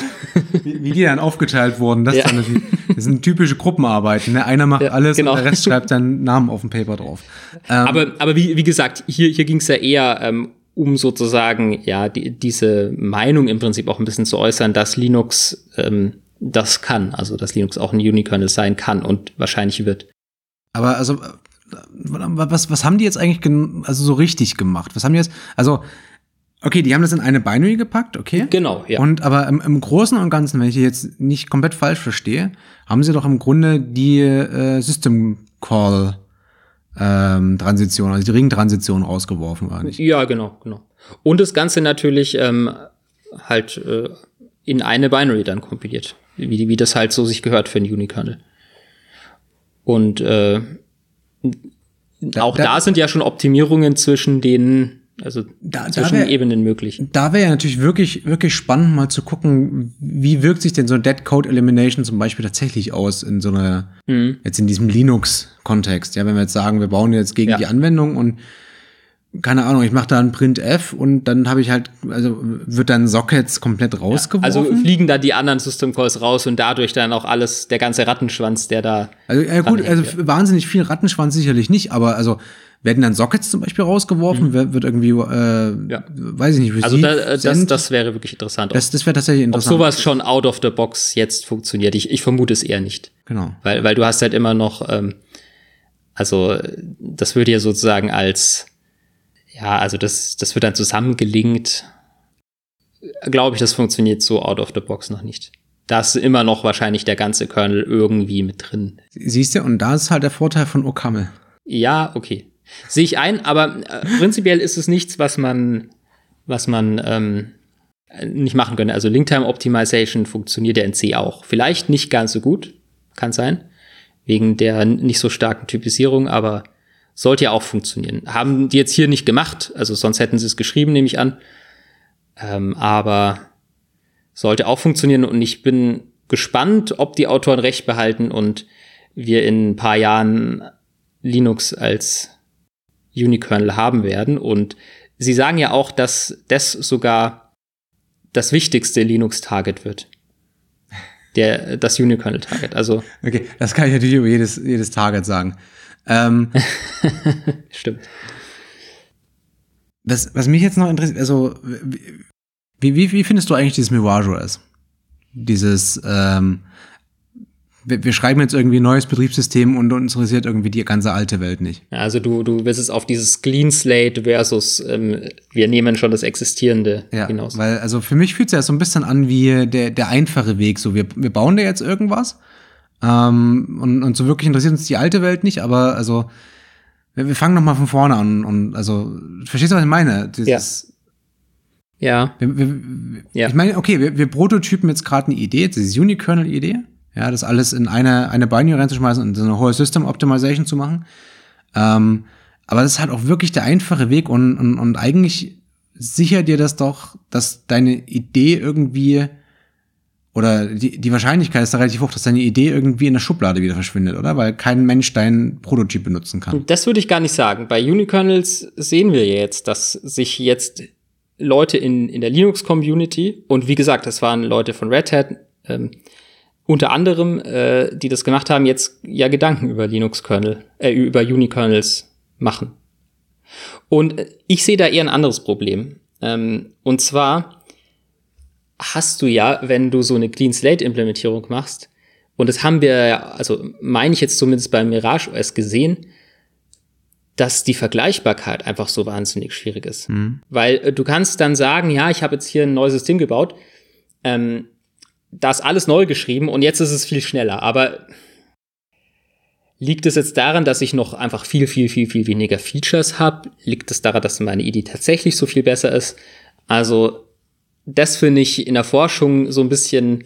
Wie, wie die dann aufgeteilt wurden, das, Ja. dann, das sind typische Gruppenarbeiten. Ne? Einer macht Ja, alles genau. und der Rest schreibt seinen Namen auf dem Paper drauf. Ähm, Aber, aber wie, wie gesagt, hier, hier ging es ja eher ähm, um sozusagen, ja, die, diese Meinung im Prinzip auch ein bisschen zu äußern, dass Linux ähm, das kann, also dass Linux auch ein Unikernel sein kann und wahrscheinlich wird. Aber also, was, was haben die jetzt eigentlich gen- also so richtig gemacht? Was haben die jetzt? Also, okay, die haben das in eine Binary gepackt, okay? Genau, ja. Und aber im, im Großen und Ganzen, wenn ich jetzt nicht komplett falsch verstehe, haben sie doch im Grunde die äh, System Call ähm, Transition, also die Ring-Transition rausgeworfen, war nicht? Ja, genau, genau. Und das Ganze natürlich ähm, halt äh, in eine Binary dann kompiliert, wie, wie das halt so sich gehört für einen Unikernel. Und äh, auch da- da, sind ja schon Optimierungen zwischen den, also Da- da zwischen wär- Ebenen möglich. Da wäre ja natürlich wirklich, wirklich spannend, mal zu gucken, wie wirkt sich denn so Dead Code Elimination zum Beispiel tatsächlich aus in so einer, Mhm. jetzt in diesem Linux-Kontext. Ja, wenn wir jetzt sagen, wir bauen jetzt gegen Ja. die Anwendung und keine Ahnung, ich mache da ein Printf und dann habe ich halt, also wird dann Sockets komplett rausgeworfen. Also fliegen da die anderen System Calls raus und dadurch dann auch alles, der ganze Rattenschwanz, der da. Also, ja gut, also ja. f- wahnsinnig viel Rattenschwanz sicherlich nicht, aber also werden dann Sockets zum Beispiel rausgeworfen, wird, wird irgendwie, äh, Mhm. Ja. weiß ich nicht, Also Receive, da, das, Send? das wäre wirklich interessant. das, das wäre tatsächlich ob interessant. sowas schon out of the box jetzt funktioniert. Ich, ich vermute es eher nicht. Genau. Weil, weil du hast halt immer noch, ähm, also das würde ja sozusagen als, ja, also das, das wird dann zusammengelinkt. Glaube ich, das funktioniert so out of the box noch nicht. Da ist immer noch wahrscheinlich der ganze Kernel irgendwie mit drin. Siehst du, und da ist halt der Vorteil von OCaml. Ja, okay. Sehe ich ein, aber äh, prinzipiell ist es nichts, was man, was man ähm, nicht machen könnte. Also Linktime Optimization funktioniert ja in C auch. Vielleicht nicht ganz so gut, kann sein, wegen der nicht so starken Typisierung, aber sollte ja auch funktionieren. Haben die jetzt hier nicht gemacht, also sonst hätten sie es geschrieben, nehme ich an. Ähm, aber sollte auch funktionieren und ich bin gespannt, ob die Autoren recht behalten und wir in ein paar Jahren Linux als Unikernel haben werden. Und sie sagen ja auch, dass das sogar das wichtigste Linux-Target wird. Der, das Unikernel-Target. Also, Okay, das kann ich natürlich über jedes, jedes Target sagen. Ähm, stimmt. was, was mich jetzt noch interessiert, also wie, wie, wie findest du eigentlich dieses Mirage OS? Dieses, ähm, wir, wir schreiben jetzt irgendwie ein neues Betriebssystem und uns interessiert irgendwie die ganze alte Welt nicht. Ja, Also du, du willst es auf dieses Clean Slate versus ähm, wir nehmen schon das Existierende Ja, hinaus. weil also für mich fühlt es ja so ein bisschen an wie der, der einfache Weg. So, wir, wir bauen da jetzt irgendwas Ähm, und, und so wirklich interessiert uns die alte Welt nicht, aber also wir, wir fangen noch mal von vorne an und also verstehst du was ich meine? Dieses, ja. ja. Wir, wir, ja. Ich meine, okay, wir, wir prototypen jetzt gerade eine Idee, diese Unikernel-Idee, ja, das alles in eine eine Binary reinzuschmeißen und so eine hohe System Optimization zu machen. Ähm, aber das ist halt auch wirklich der einfache Weg und, und, und eigentlich sichert dir das doch, dass deine Idee irgendwie oder die, die Wahrscheinlichkeit ist da relativ hoch, dass deine Idee irgendwie in der Schublade wieder verschwindet, oder? Weil kein Mensch deinen Prototyp benutzen kann. Das würde ich gar nicht sagen. Bei Unikernels sehen wir jetzt, dass sich jetzt Leute in, in der Linux-Community, und wie gesagt, das waren Leute von Red Hat, ähm, unter anderem, äh, die das gemacht haben, jetzt ja Gedanken über Linux-Kernel, äh, über Unikernels machen. Und ich sehe da eher ein anderes Problem. Ähm, und zwar, hast du ja, wenn du so eine Clean Slate Implementierung machst, und das haben wir ja, also meine ich jetzt zumindest beim Mirage OS gesehen, dass die Vergleichbarkeit einfach so wahnsinnig schwierig ist. Mhm. Weil äh, du kannst dann sagen, ja, ich habe jetzt hier ein neues System gebaut, ähm, das alles neu geschrieben und jetzt ist es viel schneller. Aber liegt es jetzt daran, dass ich noch einfach viel, viel, viel, viel weniger Features habe? Liegt es daran, dass meine Idee tatsächlich so viel besser ist? Also das finde ich in der Forschung so ein bisschen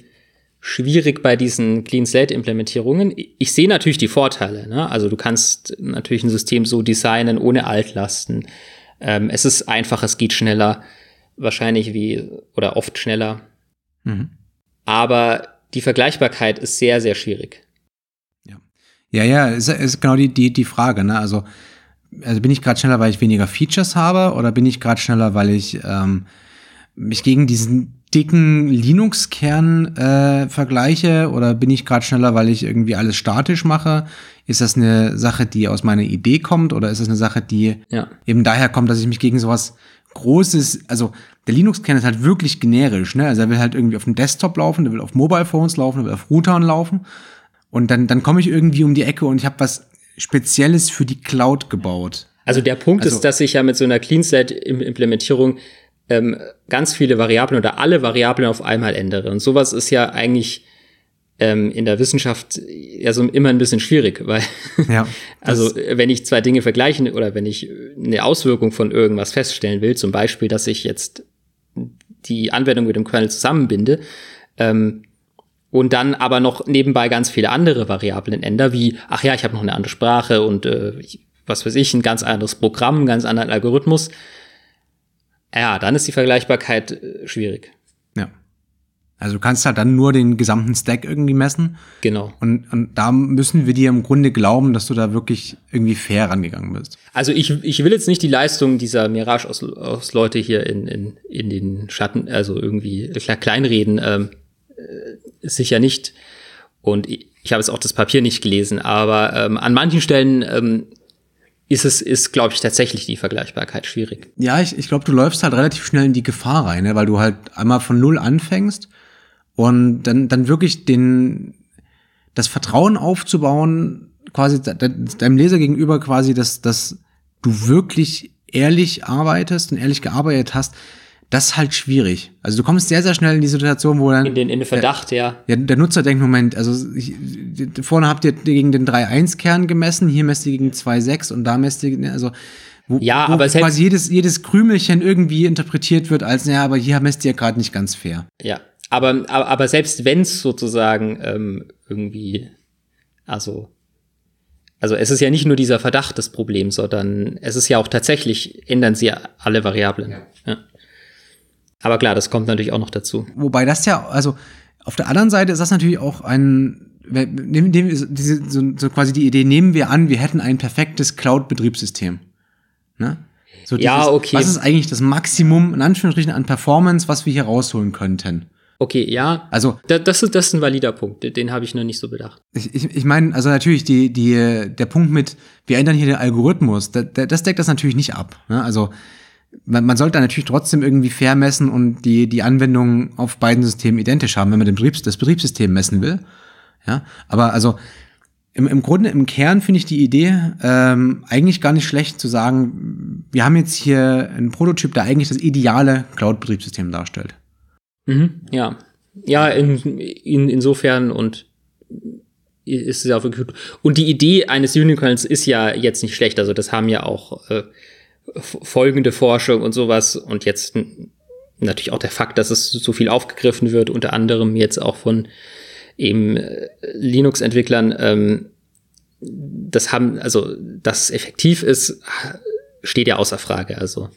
schwierig bei diesen Clean Slate Implementierungen. Ich sehe natürlich die Vorteile. Ne? Also du kannst natürlich ein System so designen ohne Altlasten. Ähm, es ist einfach, es geht schneller, wahrscheinlich wie oder oft schneller. Mhm. Aber die Vergleichbarkeit ist sehr, sehr schwierig. Ja, ja, ja ist, ist genau die, die, die Frage. Ne? Also, also bin ich gerade schneller, weil ich weniger Features habe oder bin ich gerade schneller, weil ich ähm, mich gegen diesen dicken Linux-Kern äh, vergleiche oder bin ich gerade schneller, weil ich irgendwie alles statisch mache? Ist das eine Sache, die aus meiner Idee kommt oder ist das eine Sache, die ja. eben daher kommt, dass ich mich gegen sowas Großes, also der Linux-Kern ist halt wirklich generisch, ne? Also er will halt irgendwie auf dem Desktop laufen, der will auf Mobile Phones laufen, der will auf Routern laufen und dann, dann komme ich irgendwie um die Ecke und ich habe was Spezielles für die Cloud gebaut. Also der Punkt also, ist, dass ich ja mit so einer Clean-Set-Implementierung ähm, ganz viele Variablen oder alle Variablen auf einmal ändere. Und sowas ist ja eigentlich ähm, in der Wissenschaft ja so immer ein bisschen schwierig, weil ja, also wenn ich zwei Dinge vergleichen oder wenn ich eine Auswirkung von irgendwas feststellen will, zum Beispiel, dass ich jetzt die Anwendung mit dem Kernel zusammenbinde, ähm, und dann aber noch nebenbei ganz viele andere Variablen ändere, wie, ach ja, ich habe noch eine andere Sprache und äh, was weiß ich, ein ganz anderes Programm, einen ganz anderen Algorithmus, ja, dann ist die Vergleichbarkeit äh, schwierig. Ja. Also du kannst halt dann nur den gesamten Stack irgendwie messen. Genau. Und, und da müssen wir dir im Grunde glauben, dass du da wirklich irgendwie fair rangegangen bist. Also ich, ich will jetzt nicht die Leistung dieser Mirage aus, aus Leute hier in, in, in den Schatten, also irgendwie kleinreden, ähm, äh, sicher nicht. Und ich, ich habe jetzt auch das Papier nicht gelesen, aber ähm, an manchen Stellen ähm, ist es, ist, glaube ich, tatsächlich die Vergleichbarkeit schwierig. Ja, ich, ich glaube, du läufst halt relativ schnell in die Gefahr rein, ne? weil du halt einmal von null anfängst und dann, dann wirklich den, das Vertrauen aufzubauen, quasi deinem Leser gegenüber quasi, dass, dass du wirklich ehrlich arbeitest und ehrlich gearbeitet hast, das ist halt schwierig. Also du kommst sehr, sehr schnell in die Situation, wo dann. In den, in den Verdacht, der, ja. ja. Der Nutzer denkt, Moment, also ich, vorne habt ihr gegen den 3.1-Kern gemessen, hier messt ihr gegen 2.6 und da messt ihr, ne, also wo, ja, wo aber quasi jedes, jedes Krümelchen irgendwie interpretiert wird als, naja, aber hier messt ihr gerade nicht ganz fair. Ja, aber, aber, aber selbst wenn es sozusagen ähm, irgendwie, also also es ist ja nicht nur dieser Verdacht des Problems, sondern es ist ja auch tatsächlich, ändern sie alle Variablen. Ja. ja. Aber klar, das kommt natürlich auch noch dazu. Wobei das ja, also auf der anderen Seite ist das natürlich auch ein, nehmen, nehmen, diese, so, so quasi die Idee, nehmen wir an, wir hätten ein perfektes Cloud-Betriebssystem. Ne? So dieses, ja, okay. Was ist eigentlich das Maximum, in Anführungsstrichen, an Performance, was wir hier rausholen könnten? Okay, ja. Also da, das, ist, das ist ein valider Punkt. Den habe ich noch nicht so bedacht. Ich, ich, ich meine, also natürlich die, die, der Punkt mit, wir ändern hier den Algorithmus, da, das deckt das natürlich nicht ab. Ne? Also man, man sollte natürlich trotzdem irgendwie fair messen und die, die Anwendungen auf beiden Systemen identisch haben, wenn man den Betriebs, das Betriebssystem messen will. Ja, aber also im, im Grunde, im Kern finde ich die Idee ähm, eigentlich gar nicht schlecht zu sagen, wir haben jetzt hier einen Prototyp, der eigentlich das ideale Cloud-Betriebssystem darstellt. Mhm, ja. Ja, in, in, insofern und ist es ja auch wirklich gut. Und die Idee eines Unicorns ist ja jetzt nicht schlecht. Also das haben ja auch äh, folgende Forschung und sowas und jetzt natürlich auch der Fakt, dass es so viel aufgegriffen wird, unter anderem jetzt auch von eben äh, Linux-Entwicklern, ähm, das haben, also dass es effektiv ist, steht ja außer Frage. Also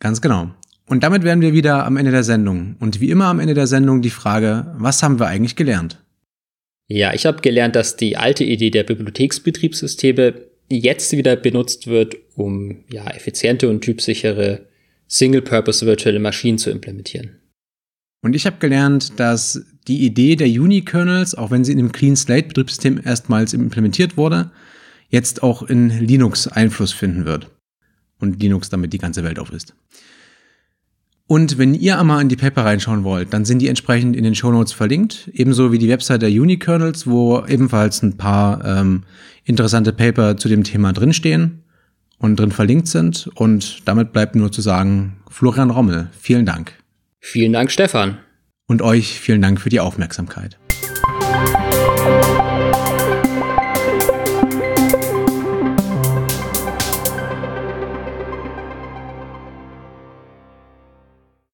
ganz genau. Und damit wären wir wieder am Ende der Sendung. Und wie immer am Ende der Sendung die Frage, was haben wir eigentlich gelernt? Ja, ich habe gelernt, dass die alte Idee der Bibliotheksbetriebssysteme jetzt wieder benutzt wird, um ja, effiziente und typsichere Single-Purpose virtuelle Maschinen zu implementieren. Und ich habe gelernt, dass die Idee der Uni-Kernels, auch wenn sie in dem Clean Slate-Betriebssystem erstmals implementiert wurde, jetzt auch in Linux Einfluss finden wird. Und Linux damit die ganze Welt auf ist. Und wenn ihr einmal in die Paper reinschauen wollt, dann sind die entsprechend in den Show Notes verlinkt, ebenso wie die Website der Unikernels, wo ebenfalls ein paar ähm, interessante Paper zu dem Thema drinstehen und drin verlinkt sind. Und damit bleibt nur zu sagen, Florian Rommel, vielen Dank. Vielen Dank, Stefan. Und euch vielen Dank für die Aufmerksamkeit.